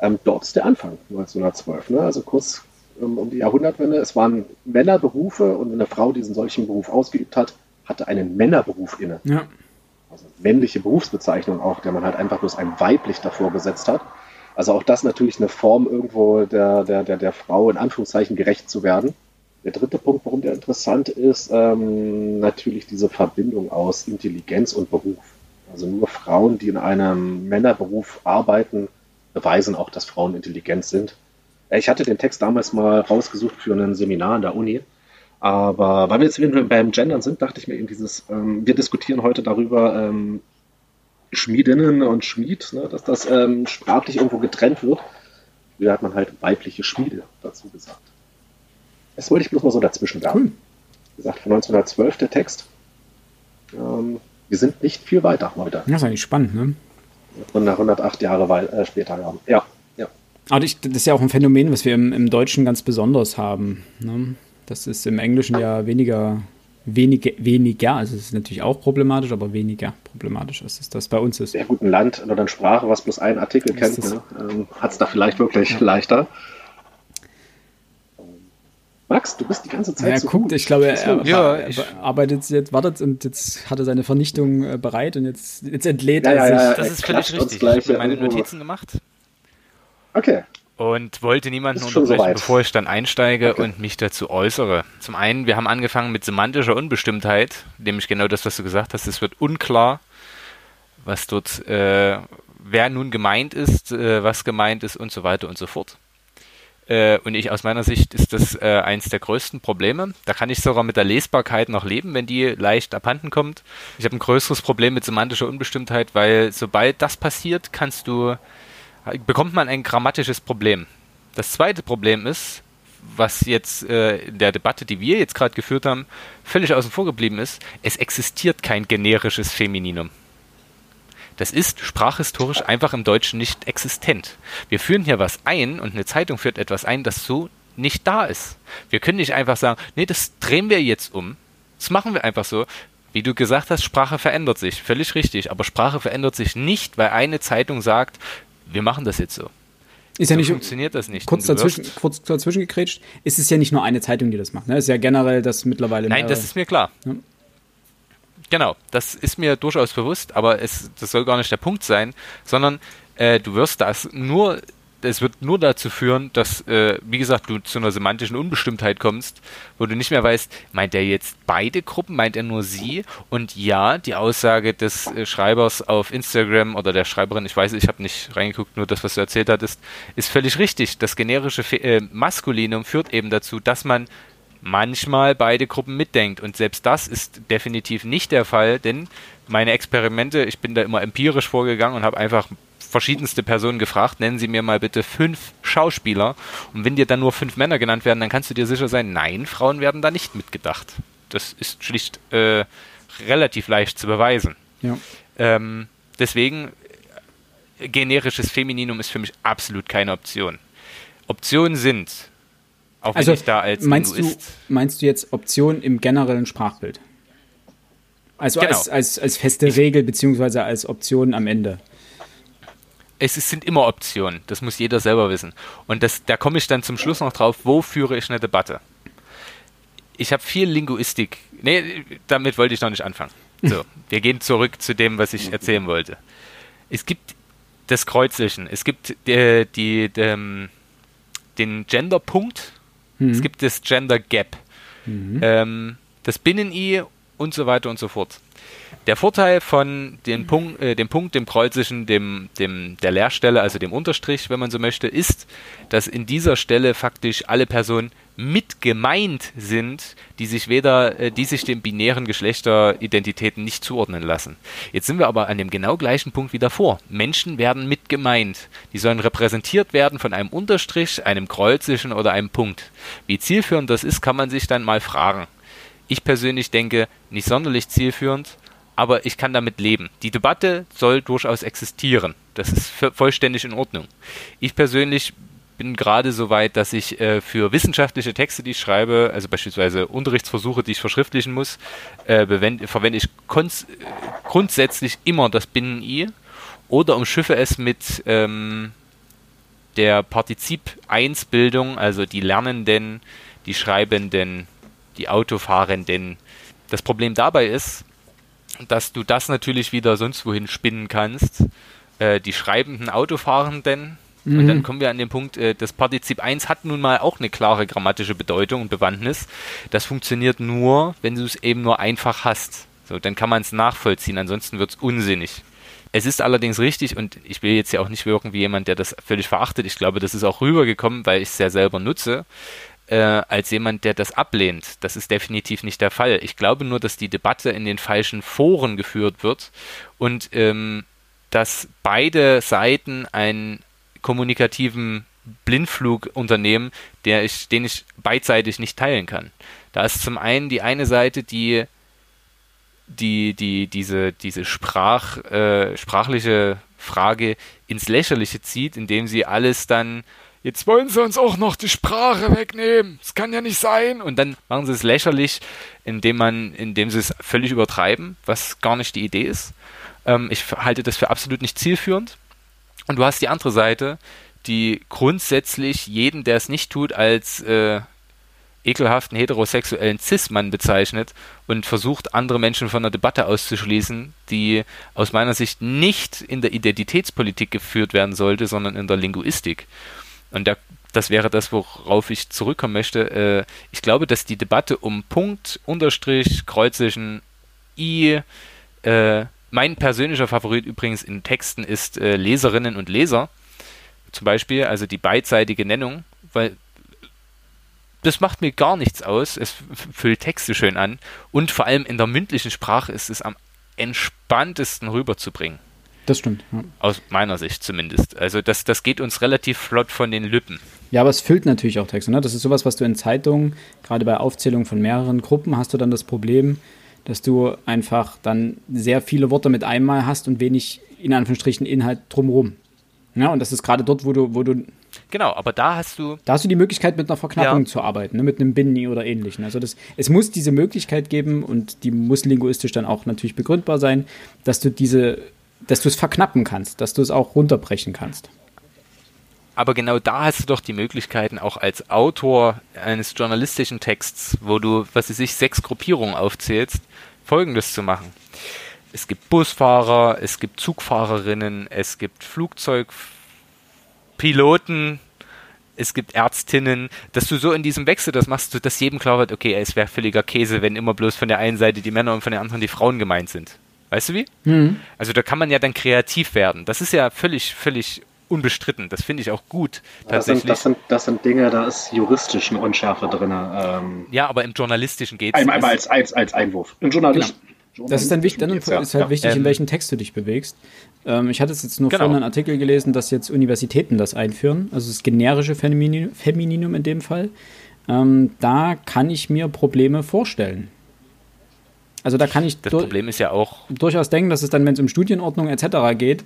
ähm, dort ist der Anfang 1912. Ne? Also kurz ähm, um die Jahrhundertwende. Es waren Männerberufe und eine Frau, die einen solchen Beruf ausgeübt hat, hatte einen Männerberuf inne. Ja männliche Berufsbezeichnung auch, der man halt einfach bloß ein weiblich davor gesetzt hat. Also auch das natürlich eine Form irgendwo der, der, der, der Frau in Anführungszeichen gerecht zu werden. Der dritte Punkt, warum der interessant ist, ähm, natürlich diese Verbindung aus Intelligenz und Beruf. Also nur Frauen, die in einem Männerberuf arbeiten, beweisen auch, dass Frauen intelligent sind. Ich hatte den Text damals mal rausgesucht für ein Seminar an der Uni aber weil wir jetzt wieder beim Gendern sind, dachte ich mir eben dieses, ähm, wir diskutieren heute darüber, ähm, Schmiedinnen und Schmied, ne, dass das ähm, sprachlich irgendwo getrennt wird. Früher hat man halt weibliche Schmiede dazu gesagt. Das wollte ich bloß mal so dazwischen werfen. Cool. Wie gesagt, von 1912 der Text. Ähm, wir sind nicht viel weiter heute. Das ist eigentlich spannend, ne? Und nach 108 Jahre äh, später, ja. ja. ja. Aber das ist ja auch ein Phänomen, was wir im, im Deutschen ganz besonders haben. Ne? Das ist im Englischen ja weniger, weniger, weniger, also es ist natürlich auch problematisch, aber weniger problematisch, als es das bei uns ist. Sehr guten Land oder eine Sprache, was bloß einen Artikel kennt, ne? ähm, hat es da vielleicht wirklich ja. leichter. Max, du bist die ganze Zeit ja, so guckt, gut. ich glaube, er, ja, arbeitet jetzt, wartet und jetzt hat er seine Vernichtung äh, bereit und jetzt, jetzt entlädt ja, er sich. Ja, das ist völlig richtig. Ich habe meine Notizen gemacht. Okay. Und wollte niemanden unterbrechen, so bevor ich dann einsteige okay. und mich dazu äußere. Zum einen, wir haben angefangen mit semantischer Unbestimmtheit, nämlich genau das, was du gesagt hast. Es wird unklar, was dort, äh, wer nun gemeint ist, äh, was gemeint ist und so weiter und so fort. Äh, und ich aus meiner Sicht ist das äh, eins der größten Probleme. Da kann ich sogar mit der Lesbarkeit noch leben, wenn die leicht abhanden kommt. Ich habe ein größeres Problem mit semantischer Unbestimmtheit, weil sobald das passiert, kannst du bekommt man ein grammatisches Problem. Das zweite Problem ist, was jetzt äh, in der Debatte, die wir jetzt gerade geführt haben, völlig außen vor geblieben ist, es existiert kein generisches Femininum. Das ist sprachhistorisch einfach im Deutschen nicht existent. Wir führen hier was ein und eine Zeitung führt etwas ein, das so nicht da ist. Wir können nicht einfach sagen, nee, das drehen wir jetzt um. Das machen wir einfach so. Wie du gesagt hast, Sprache verändert sich. Völlig richtig. Aber Sprache verändert sich nicht, weil eine Zeitung sagt, wir machen das jetzt so. Ist so ja nicht, funktioniert das nicht. Kurz dazwischen, kurz dazwischen gegrätscht, ist es ja nicht nur eine Zeitung, die das macht. Ne? Ist ja generell das mittlerweile. Nein, das ist mir klar. Ja. Genau, das ist mir durchaus bewusst, aber es, das soll gar nicht der Punkt sein, sondern äh, du wirst das nur, es wird nur dazu führen, dass, äh, wie gesagt, du zu einer semantischen Unbestimmtheit kommst, wo du nicht mehr weißt, meint er jetzt beide Gruppen, meint er nur sie? Und ja, die Aussage des äh, Schreibers auf Instagram oder der Schreiberin, ich weiß, ich habe nicht reingeguckt, nur das, was du erzählt hattest, ist völlig richtig. Das generische Fe äh, Maskulinum führt eben dazu, dass man manchmal beide Gruppen mitdenkt. Und selbst das ist definitiv nicht der Fall, denn meine Experimente, ich bin da immer empirisch vorgegangen und habe einfach verschiedenste Personen gefragt, nennen Sie mir mal bitte fünf Schauspieler. Und wenn dir dann nur fünf Männer genannt werden, dann kannst du dir sicher sein, nein, Frauen werden da nicht mitgedacht. Das ist schlicht äh, relativ leicht zu beweisen. Ja. Ähm, deswegen, generisches Femininum ist für mich absolut keine Option. Optionen sind, auch also, wenn ich da als meinst du, meinst du jetzt Optionen im generellen Sprachbild? Also genau. als, als, als feste ich, Regel beziehungsweise als Option am Ende es sind immer Optionen. Das muss jeder selber wissen. Und das, da komme ich dann zum Schluss noch drauf, wo führe ich eine Debatte? Ich habe viel Linguistik. Nee, damit wollte ich noch nicht anfangen. So, wir gehen zurück zu dem, was ich erzählen wollte. Es gibt das Kreuzelchen, es gibt äh, die, die, ähm, den Gender-Punkt, mhm. es gibt das Gender Gap, mhm. ähm, das Binnen-I und so weiter und so fort. Der Vorteil von dem Punkt, äh, dem Punkt, dem Kreuzischen, dem, dem, der Leerstelle, also dem Unterstrich, wenn man so möchte, ist, dass in dieser Stelle faktisch alle Personen mit gemeint sind, die sich weder, äh, die sich den binären Geschlechteridentitäten nicht zuordnen lassen. Jetzt sind wir aber an dem genau gleichen Punkt wie davor. Menschen werden mit gemeint. Die sollen repräsentiert werden von einem Unterstrich, einem Kreuzischen oder einem Punkt. Wie zielführend das ist, kann man sich dann mal fragen. Ich persönlich denke, nicht sonderlich zielführend, aber ich kann damit leben. Die Debatte soll durchaus existieren. Das ist vollständig in Ordnung. Ich persönlich bin gerade so weit, dass ich äh, für wissenschaftliche Texte, die ich schreibe, also beispielsweise Unterrichtsversuche, die ich verschriftlichen muss, äh, verwende ich grundsätzlich immer das Binnen-I oder umschiffe es mit ähm, der Partizip-1-Bildung, also die Lernenden, die Schreibenden, die Autofahrenden. Das Problem dabei ist, dass du das natürlich wieder sonst wohin spinnen kannst. Äh, die schreibenden Autofahrenden. Mhm. Und dann kommen wir an den Punkt, äh, das Partizip 1 hat nun mal auch eine klare grammatische Bedeutung und Bewandtnis. Das funktioniert nur, wenn du es eben nur einfach hast. So, dann kann man es nachvollziehen, ansonsten wird es unsinnig. Es ist allerdings richtig, und ich will jetzt ja auch nicht wirken wie jemand, der das völlig verachtet. Ich glaube, das ist auch rübergekommen, weil ich es ja selber nutze äh, als jemand, der das ablehnt. Das ist definitiv nicht der Fall. Ich glaube nur, dass die Debatte in den falschen Foren geführt wird und ähm, dass beide Seiten einen kommunikativen Blindflug unternehmen, der ich, den ich beidseitig nicht teilen kann. Da ist zum einen die eine Seite, die die, die, diese, diese Sprach, äh, sprachliche Frage ins Lächerliche zieht, indem sie alles dann, jetzt wollen sie uns auch noch die Sprache wegnehmen, das kann ja nicht sein. Und dann machen sie es lächerlich, indem man, indem sie es völlig übertreiben, was gar nicht die Idee ist. Ähm, ich halte das für absolut nicht zielführend. Und du hast die andere Seite, die grundsätzlich jeden, der es nicht tut, als äh, ekelhaften heterosexuellen Cis-Mann bezeichnet und versucht, andere Menschen von der Debatte auszuschließen, die aus meiner Sicht nicht in der Identitätspolitik geführt werden sollte, sondern in der Linguistik. Und der, das wäre das, worauf ich zurückkommen möchte. Äh, ich glaube, dass die Debatte um Punkt, Unterstrich, Kreuzischen, I, äh, mein persönlicher Favorit übrigens in Texten ist äh, Leserinnen und Leser. Zum Beispiel, also die beidseitige Nennung, weil das macht mir gar nichts aus. Es füllt Texte schön an. Und vor allem in der mündlichen Sprache ist es am entspanntesten rüberzubringen. Das stimmt. Ja. Aus meiner Sicht zumindest. Also das, das geht uns relativ flott von den Lippen. Ja, aber es füllt natürlich auch Texte. Ne? Das ist sowas, was du in Zeitungen, gerade bei Aufzählung von mehreren Gruppen, hast du dann das Problem, dass du einfach dann sehr viele Worte mit einmal hast und wenig, in Anführungsstrichen, Inhalt drumherum. Ja, und das ist gerade dort, wo du, wo du Genau, aber da hast du. Da hast du die Möglichkeit, mit einer Verknappung ja. zu arbeiten, ne? mit einem Binny oder ähnlichen. Also das, es muss diese Möglichkeit geben und die muss linguistisch dann auch natürlich begründbar sein, dass du diese, dass du es verknappen kannst, dass du es auch runterbrechen kannst. Aber genau da hast du doch die Möglichkeiten, auch als Autor eines journalistischen Texts, wo du, was weiß ich, sechs Gruppierungen aufzählst, folgendes zu machen. Es gibt Busfahrer, es gibt Zugfahrerinnen, es gibt Flugzeugfahrer, Piloten, es gibt Ärztinnen, dass du so in diesem Wechsel das machst, dass jedem klar wird, okay, es wäre völliger Käse, wenn immer bloß von der einen Seite die Männer und von der anderen die Frauen gemeint sind. Weißt du wie? Mhm. Also da kann man ja dann kreativ werden. Das ist ja völlig, völlig unbestritten. Das finde ich auch gut. Das sind, das, sind, das sind Dinge, da ist juristisch eine Unschärfe drin. Ähm, ja, aber im Journalistischen geht es. Einmal als, als, als Einwurf. Im Journalist, genau. Das ist dann wichtig, dann ist halt ja. wichtig, in ähm, welchen Text du dich bewegst. Ähm, ich hatte jetzt nur genau. vorhin einen Artikel gelesen, dass jetzt Universitäten das einführen, also das generische Femininum, Femininum in dem Fall. Ähm, da kann ich mir Probleme vorstellen. Also da kann ich das Problem ist ja auch durchaus denken, dass es dann, wenn es um Studienordnung etc. geht,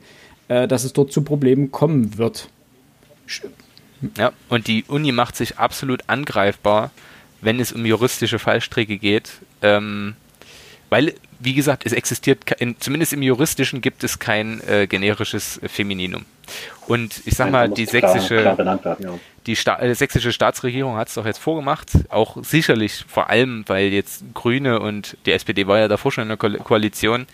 äh, dass es dort zu Problemen kommen wird. Ja, und die Uni macht sich absolut angreifbar, wenn es um juristische Fallstricke geht. Ähm, weil wie gesagt, es existiert, in, zumindest im Juristischen gibt es kein äh, generisches Femininum. Und ich sag mal, die sächsische, klar, klar werden, ja. Die Sta äh, sächsische Staatsregierung hat es doch jetzt vorgemacht, auch sicherlich vor allem, weil jetzt Grüne und die SPD war ja davor schon in der Ko Koalition,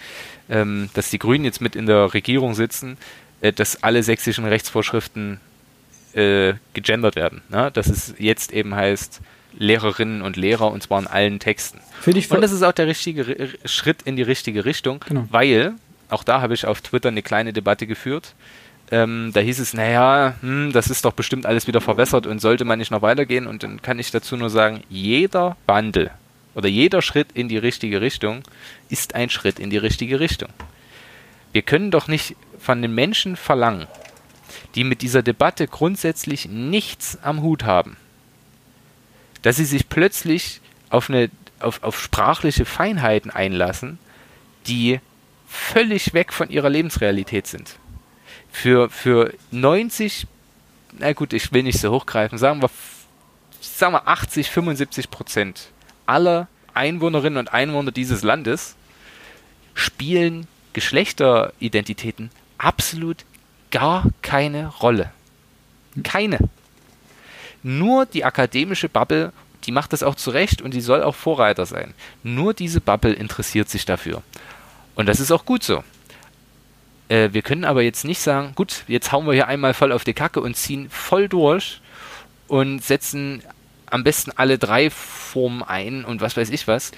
ähm, dass die Grünen jetzt mit in der Regierung sitzen, äh, dass alle sächsischen Rechtsvorschriften äh, gegendert werden. Ne? Dass es jetzt eben heißt, Lehrerinnen und Lehrer und zwar in allen Texten. und das ist auch der richtige Schritt in die richtige Richtung, genau. weil, auch da habe ich auf Twitter eine kleine Debatte geführt. Ähm, da hieß es, naja, hm, das ist doch bestimmt alles wieder verwässert und sollte man nicht noch weitergehen. Und dann kann ich dazu nur sagen, jeder Wandel oder jeder Schritt in die richtige Richtung ist ein Schritt in die richtige Richtung. Wir können doch nicht von den Menschen verlangen, die mit dieser Debatte grundsätzlich nichts am Hut haben, dass sie sich plötzlich auf, eine, auf, auf sprachliche Feinheiten einlassen, die völlig weg von ihrer Lebensrealität sind. Für, für 90, na gut, ich will nicht so hochgreifen, sagen wir, sagen wir 80, 75 Prozent aller Einwohnerinnen und Einwohner dieses Landes spielen Geschlechteridentitäten absolut gar keine Rolle. Keine. Nur die akademische Bubble, die macht das auch zurecht und die soll auch Vorreiter sein. Nur diese Bubble interessiert sich dafür. Und das ist auch gut so. Äh, wir können aber jetzt nicht sagen, gut, jetzt hauen wir hier einmal voll auf die Kacke und ziehen voll durch und setzen am besten alle drei Formen ein und was weiß ich was.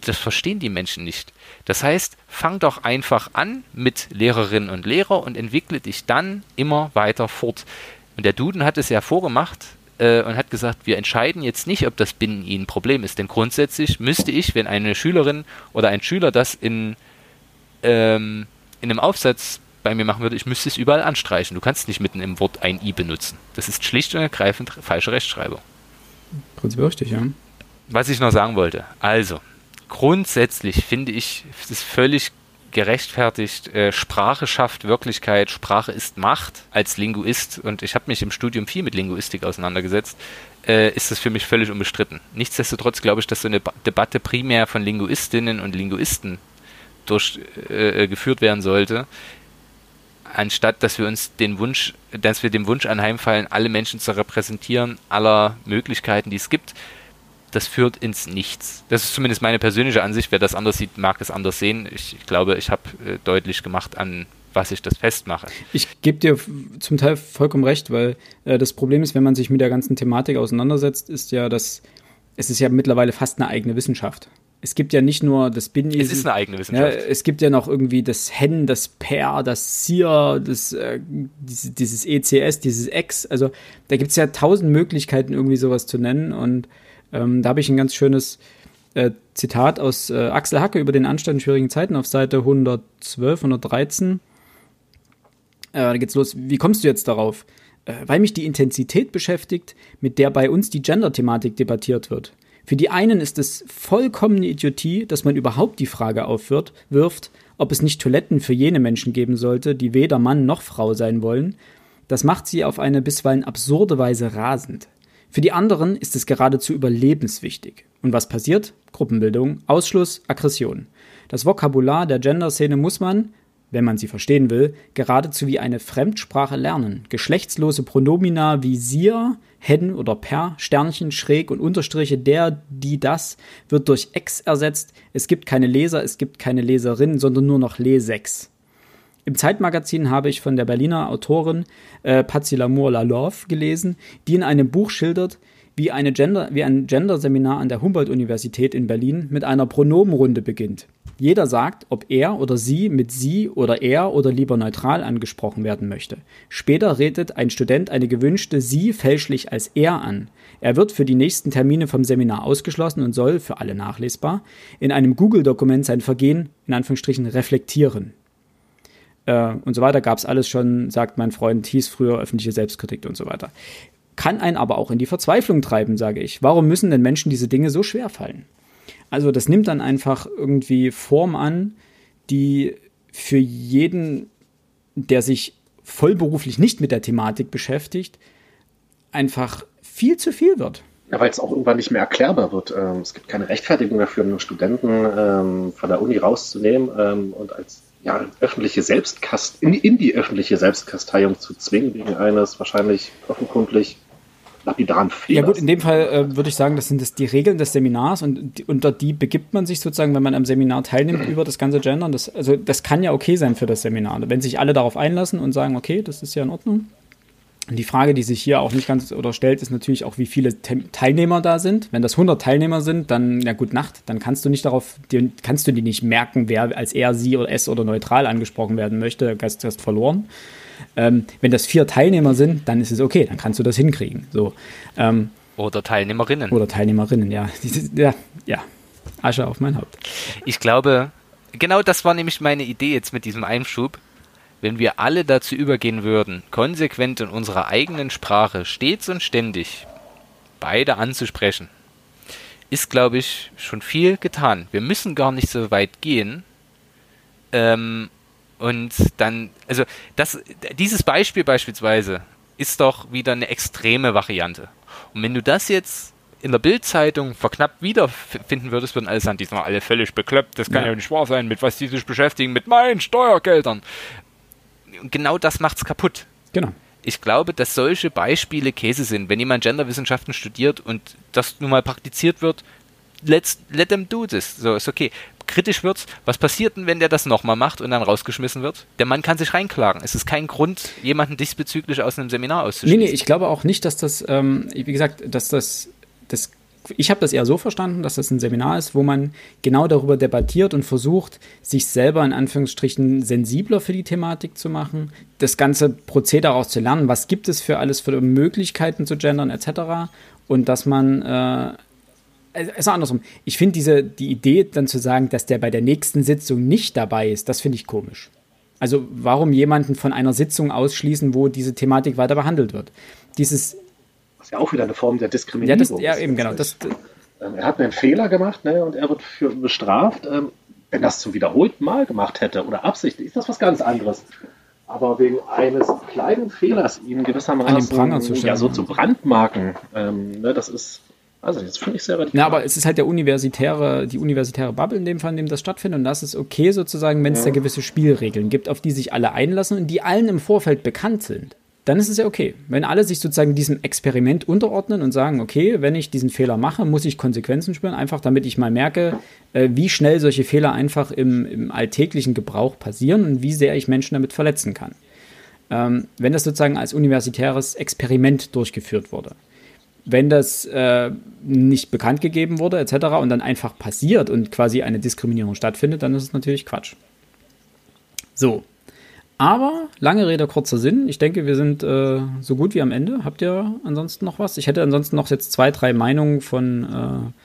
Das verstehen die Menschen nicht. Das heißt, fang doch einfach an mit Lehrerinnen und Lehrer und entwickle dich dann immer weiter fort. Und der Duden hat es ja vorgemacht, äh, und hat gesagt, wir entscheiden jetzt nicht, ob das Binnen ihnen ein Problem ist. Denn grundsätzlich müsste ich, wenn eine Schülerin oder ein Schüler das in, ähm, in einem Aufsatz bei mir machen würde, ich müsste es überall anstreichen. Du kannst nicht mitten im Wort ein i benutzen. Das ist schlicht und ergreifend falsche Rechtschreibung. Prinzipiell richtig, ja. Was ich noch sagen wollte, also grundsätzlich finde ich es völlig gerechtfertigt, äh, Sprache schafft Wirklichkeit, Sprache ist Macht als Linguist und ich habe mich im Studium viel mit Linguistik auseinandergesetzt, äh, ist das für mich völlig unbestritten. Nichtsdestotrotz glaube ich, dass so eine ba Debatte primär von Linguistinnen und Linguisten durchgeführt äh, äh werden sollte, anstatt dass wir uns den Wunsch, dass wir dem Wunsch anheimfallen, alle Menschen zu repräsentieren, aller Möglichkeiten, die es gibt, das führt ins Nichts. Das ist zumindest meine persönliche Ansicht. Wer das anders sieht, mag es anders sehen. Ich, ich glaube, ich habe äh, deutlich gemacht, an was ich das festmache. Ich gebe dir zum Teil vollkommen recht, weil äh, das Problem ist, wenn man sich mit der ganzen Thematik auseinandersetzt, ist ja, dass es ist ja mittlerweile fast eine eigene Wissenschaft es gibt ja nicht nur das Binnen. Es ist eine eigene Wissenschaft. Ja, es gibt ja noch irgendwie das Hen, das Per, das Sier, das, äh, dieses, dieses ECS, dieses X. Also da gibt es ja tausend Möglichkeiten, irgendwie sowas zu nennen. Und ähm, da habe ich ein ganz schönes äh, Zitat aus äh, Axel Hacke über den Anstand in schwierigen Zeiten auf Seite 112, 113. Äh, da geht's los. Wie kommst du jetzt darauf? Äh, weil mich die Intensität beschäftigt, mit der bei uns die Gender-Thematik debattiert wird. Für die einen ist es vollkommene Idiotie, dass man überhaupt die Frage aufwirft, wirft, ob es nicht Toiletten für jene Menschen geben sollte, die weder Mann noch Frau sein wollen. Das macht sie auf eine bisweilen absurde Weise rasend. Für die anderen ist es geradezu überlebenswichtig. Und was passiert? Gruppenbildung, Ausschluss, Aggression. Das Vokabular der Gender-Szene muss man, wenn man sie verstehen will, geradezu wie eine Fremdsprache lernen. Geschlechtslose Pronomina wie sir, hen oder per, Sternchen, schräg und Unterstriche, der, die, das, wird durch ex ersetzt. Es gibt keine Leser, es gibt keine Leserin, sondern nur noch Lesex. Im Zeitmagazin habe ich von der Berliner Autorin äh, Patsy Lamour Lalove gelesen, die in einem Buch schildert, wie, eine Gender, wie ein Gender-Seminar an der Humboldt-Universität in Berlin mit einer Pronomenrunde beginnt. Jeder sagt, ob er oder sie mit sie oder er oder lieber neutral angesprochen werden möchte. Später redet ein Student eine gewünschte sie fälschlich als er an. Er wird für die nächsten Termine vom Seminar ausgeschlossen und soll, für alle nachlesbar, in einem Google-Dokument sein Vergehen in Anführungsstrichen reflektieren. Äh, und so weiter gab es alles schon, sagt mein Freund, hieß früher öffentliche Selbstkritik und so weiter kann einen aber auch in die Verzweiflung treiben, sage ich. Warum müssen denn Menschen diese Dinge so schwer fallen? Also das nimmt dann einfach irgendwie Form an, die für jeden, der sich vollberuflich nicht mit der Thematik beschäftigt, einfach viel zu viel wird. Ja, weil es auch irgendwann nicht mehr erklärbar wird. Ähm, es gibt keine Rechtfertigung dafür, einen Studenten ähm, von der Uni rauszunehmen ähm, und als ja, öffentliche Selbstkast in, in die öffentliche Selbstkasteiung zu zwingen, wegen eines wahrscheinlich offenkundig lapidaren Fehlers. Ja gut, in dem Fall äh, würde ich sagen, das sind das die Regeln des Seminars und die, unter die begibt man sich sozusagen, wenn man am Seminar teilnimmt über das ganze Gendern. Das, also das kann ja okay sein für das Seminar. Wenn sich alle darauf einlassen und sagen, okay, das ist ja in Ordnung, und die Frage, die sich hier auch nicht ganz oder stellt, ist natürlich auch, wie viele Teilnehmer da sind. Wenn das 100 Teilnehmer sind, dann, ja gut, Nacht, dann kannst du nicht darauf, kannst du die nicht merken, wer als er, sie oder es oder neutral angesprochen werden möchte. Du hast, hast verloren. Ähm, wenn das vier Teilnehmer sind, dann ist es okay, dann kannst du das hinkriegen. So, ähm, oder Teilnehmerinnen. Oder Teilnehmerinnen, ja. ja. Ja, Asche auf mein Haupt. Ich glaube, genau das war nämlich meine Idee jetzt mit diesem Einschub wenn wir alle dazu übergehen würden, konsequent in unserer eigenen Sprache stets und ständig beide anzusprechen, ist, glaube ich, schon viel getan. Wir müssen gar nicht so weit gehen. Ähm, und dann, also das, dieses Beispiel beispielsweise ist doch wieder eine extreme Variante. Und wenn du das jetzt in der Bildzeitung verknappt wiederfinden würdest, würden alle sagen, die sind alle völlig bekloppt, das kann ja. ja nicht wahr sein, mit was die sich beschäftigen, mit meinen Steuergeldern genau das macht's kaputt. Genau. Ich glaube, dass solche Beispiele Käse sind. Wenn jemand Genderwissenschaften studiert und das nun mal praktiziert wird, let's, let them do this. So, ist okay. Kritisch wird's. Was passiert denn, wenn der das nochmal macht und dann rausgeschmissen wird? Der Mann kann sich reinklagen. Es ist kein Grund, jemanden diesbezüglich aus einem Seminar auszuschließen. Nee, nee, ich glaube auch nicht, dass das, ähm, wie gesagt, dass das, das ich habe das eher so verstanden, dass das ein Seminar ist, wo man genau darüber debattiert und versucht, sich selber in Anführungsstrichen sensibler für die Thematik zu machen, das ganze Prozedere auch zu lernen, was gibt es für alles für Möglichkeiten zu gendern etc. Und dass man äh, also andersrum. Ich finde diese die Idee dann zu sagen, dass der bei der nächsten Sitzung nicht dabei ist, das finde ich komisch. Also warum jemanden von einer Sitzung ausschließen, wo diese Thematik weiter behandelt wird? Dieses was ja auch wieder eine Form der Diskriminierung ja, das, ja, eben, genau. Das, ähm, er hat einen Fehler gemacht ne, und er wird für bestraft. Ähm, wenn das zum wiederholten Mal gemacht hätte oder absichtlich, ist das was ganz anderes. Aber wegen eines kleinen Fehlers ihn gewissermaßen An den Pranger zu stellen. ja, so zu brandmarken, ähm, ne, das ist also das finde ich sehr radikal. Na, aber es ist halt der universitäre, die universitäre Bubble in dem Fall, in dem das stattfindet. Und das ist okay sozusagen, wenn es ja. da gewisse Spielregeln gibt, auf die sich alle einlassen und die allen im Vorfeld bekannt sind dann ist es ja okay. Wenn alle sich sozusagen diesem Experiment unterordnen und sagen, okay, wenn ich diesen Fehler mache, muss ich Konsequenzen spüren, einfach damit ich mal merke, äh, wie schnell solche Fehler einfach im, im, alltäglichen Gebrauch passieren und wie sehr ich Menschen damit verletzen kann. Ähm, wenn das sozusagen als universitäres Experiment durchgeführt wurde. Wenn das äh, nicht bekannt gegeben wurde, etc., und dann einfach passiert und quasi eine Diskriminierung stattfindet, dann ist es natürlich Quatsch. So, aber lange Rede, kurzer Sinn. Ich denke, wir sind äh, so gut wie am Ende. Habt ihr ansonsten noch was? Ich hätte ansonsten noch jetzt zwei, drei Meinungen von äh,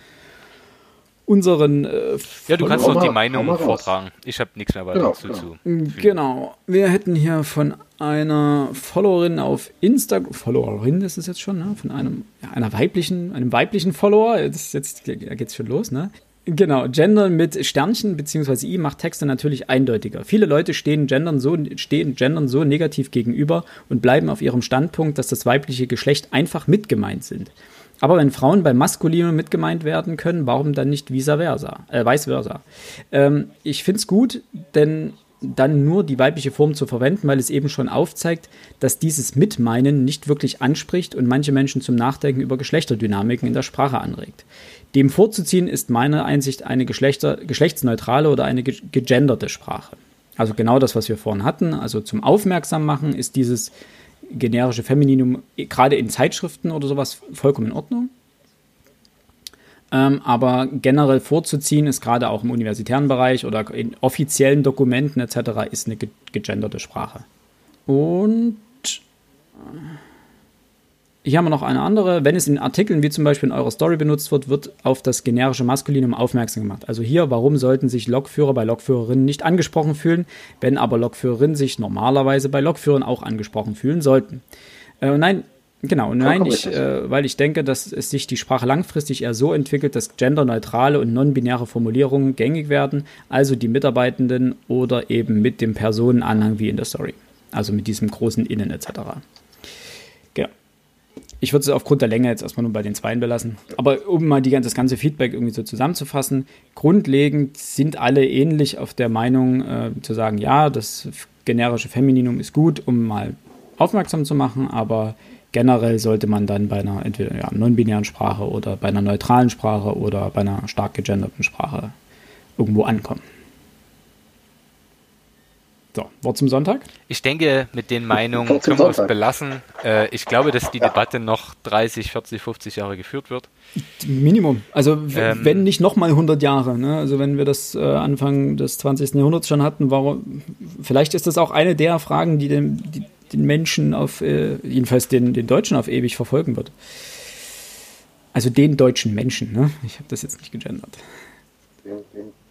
unseren. Äh, ja, du kannst noch die Meinung vortragen. Ich habe nichts mehr weiter genau, dazu genau. zu. Genau. Wir hätten hier von einer Followerin auf Instagram, Followerin ist es jetzt schon, ne? Von einem, ja, einer weiblichen, einem weiblichen Follower. Jetzt, jetzt geht's schon los, ne? Genau, Gendern mit Sternchen bzw. I macht Texte natürlich eindeutiger. Viele Leute stehen Gendern, so, stehen Gendern so negativ gegenüber und bleiben auf ihrem Standpunkt, dass das weibliche Geschlecht einfach mitgemeint sind. Aber wenn Frauen beim Maskulinum mitgemeint werden können, warum dann nicht vice versa? Äh, vice versa. Ähm, ich finde es gut, denn dann nur die weibliche Form zu verwenden, weil es eben schon aufzeigt, dass dieses Mitmeinen nicht wirklich anspricht und manche Menschen zum Nachdenken über Geschlechterdynamiken in der Sprache anregt. Dem vorzuziehen ist meiner Einsicht eine Geschlechter, geschlechtsneutrale oder eine gegenderte Sprache. Also genau das, was wir vorhin hatten. Also zum Aufmerksam machen ist dieses generische Femininum gerade in Zeitschriften oder sowas vollkommen in Ordnung. Ähm, aber generell vorzuziehen ist gerade auch im universitären Bereich oder in offiziellen Dokumenten etc. ist eine gegenderte Sprache. Und hier haben wir noch eine andere. Wenn es in Artikeln wie zum Beispiel in eurer Story benutzt wird, wird auf das generische Maskulinum aufmerksam gemacht. Also hier, warum sollten sich Lokführer bei Lokführerinnen nicht angesprochen fühlen, wenn aber Lokführerinnen sich normalerweise bei Lokführern auch angesprochen fühlen sollten? Äh, nein, genau, nein, ich, äh, weil ich denke, dass es sich die Sprache langfristig eher so entwickelt, dass genderneutrale und non-binäre Formulierungen gängig werden, also die Mitarbeitenden oder eben mit dem Personenanhang wie in der Story. Also mit diesem großen Innen etc. Ich würde es aufgrund der Länge jetzt erstmal nur bei den Zweien belassen. Aber um mal die, das ganze Feedback irgendwie so zusammenzufassen, grundlegend sind alle ähnlich auf der Meinung äh, zu sagen, ja, das generische Femininum ist gut, um mal aufmerksam zu machen, aber generell sollte man dann bei einer entweder ja, non-binären Sprache oder bei einer neutralen Sprache oder bei einer stark gegenderten Sprache irgendwo ankommen. So, Wort zum Sonntag? Ich denke, mit den Meinungen können wir es belassen. Äh, ich glaube, dass die Debatte noch 30, 40, 50 Jahre geführt wird. Minimum. Also, ähm, wenn nicht nochmal 100 Jahre. Ne? Also, wenn wir das äh, Anfang des 20. Jahrhunderts schon hatten, warum, vielleicht ist das auch eine der Fragen, die den, die, den Menschen auf, äh, jedenfalls den, den Deutschen auf ewig verfolgen wird. Also den deutschen Menschen, ne? Ich habe das jetzt nicht gegendert. Dem,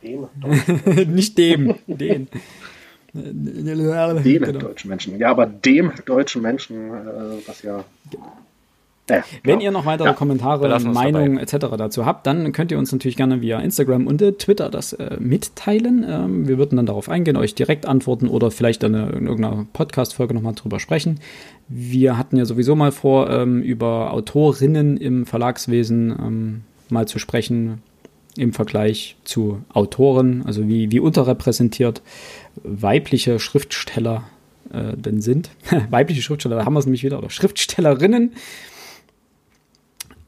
dem, dem nicht dem, den. Dem genau. deutschen Menschen. Ja, aber dem deutschen Menschen, äh, was ja. Ja, Wenn ihr noch weitere ja, Kommentare, Meinungen etc. dazu habt, dann könnt ihr uns natürlich gerne via Instagram und äh, Twitter das äh, mitteilen. Ähm, wir würden dann darauf eingehen, euch direkt antworten oder vielleicht dann in irgendeiner Podcast-Folge nochmal drüber sprechen. Wir hatten ja sowieso mal vor, ähm, über Autorinnen im Verlagswesen ähm, mal zu sprechen, im Vergleich zu Autoren, also wie, wie unterrepräsentiert weibliche Schriftsteller äh, denn sind. weibliche Schriftsteller, da haben wir es nämlich wieder, oder Schriftstellerinnen.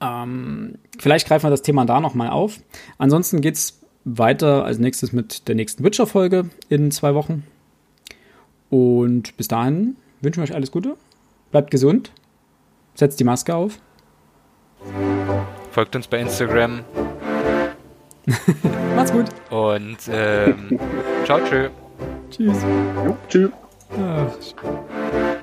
Ähm, vielleicht greifen wir das Thema da nochmal auf. Ansonsten geht es weiter als nächstes mit der nächsten Witcher-Folge in zwei Wochen. Und bis dahin wünschen wir euch alles Gute. Bleibt gesund. Setzt die Maske auf. Folgt uns bei Instagram. Macht's gut. Und ähm, ciao, tschö. Tschüss. Jo, tschüss. Ach.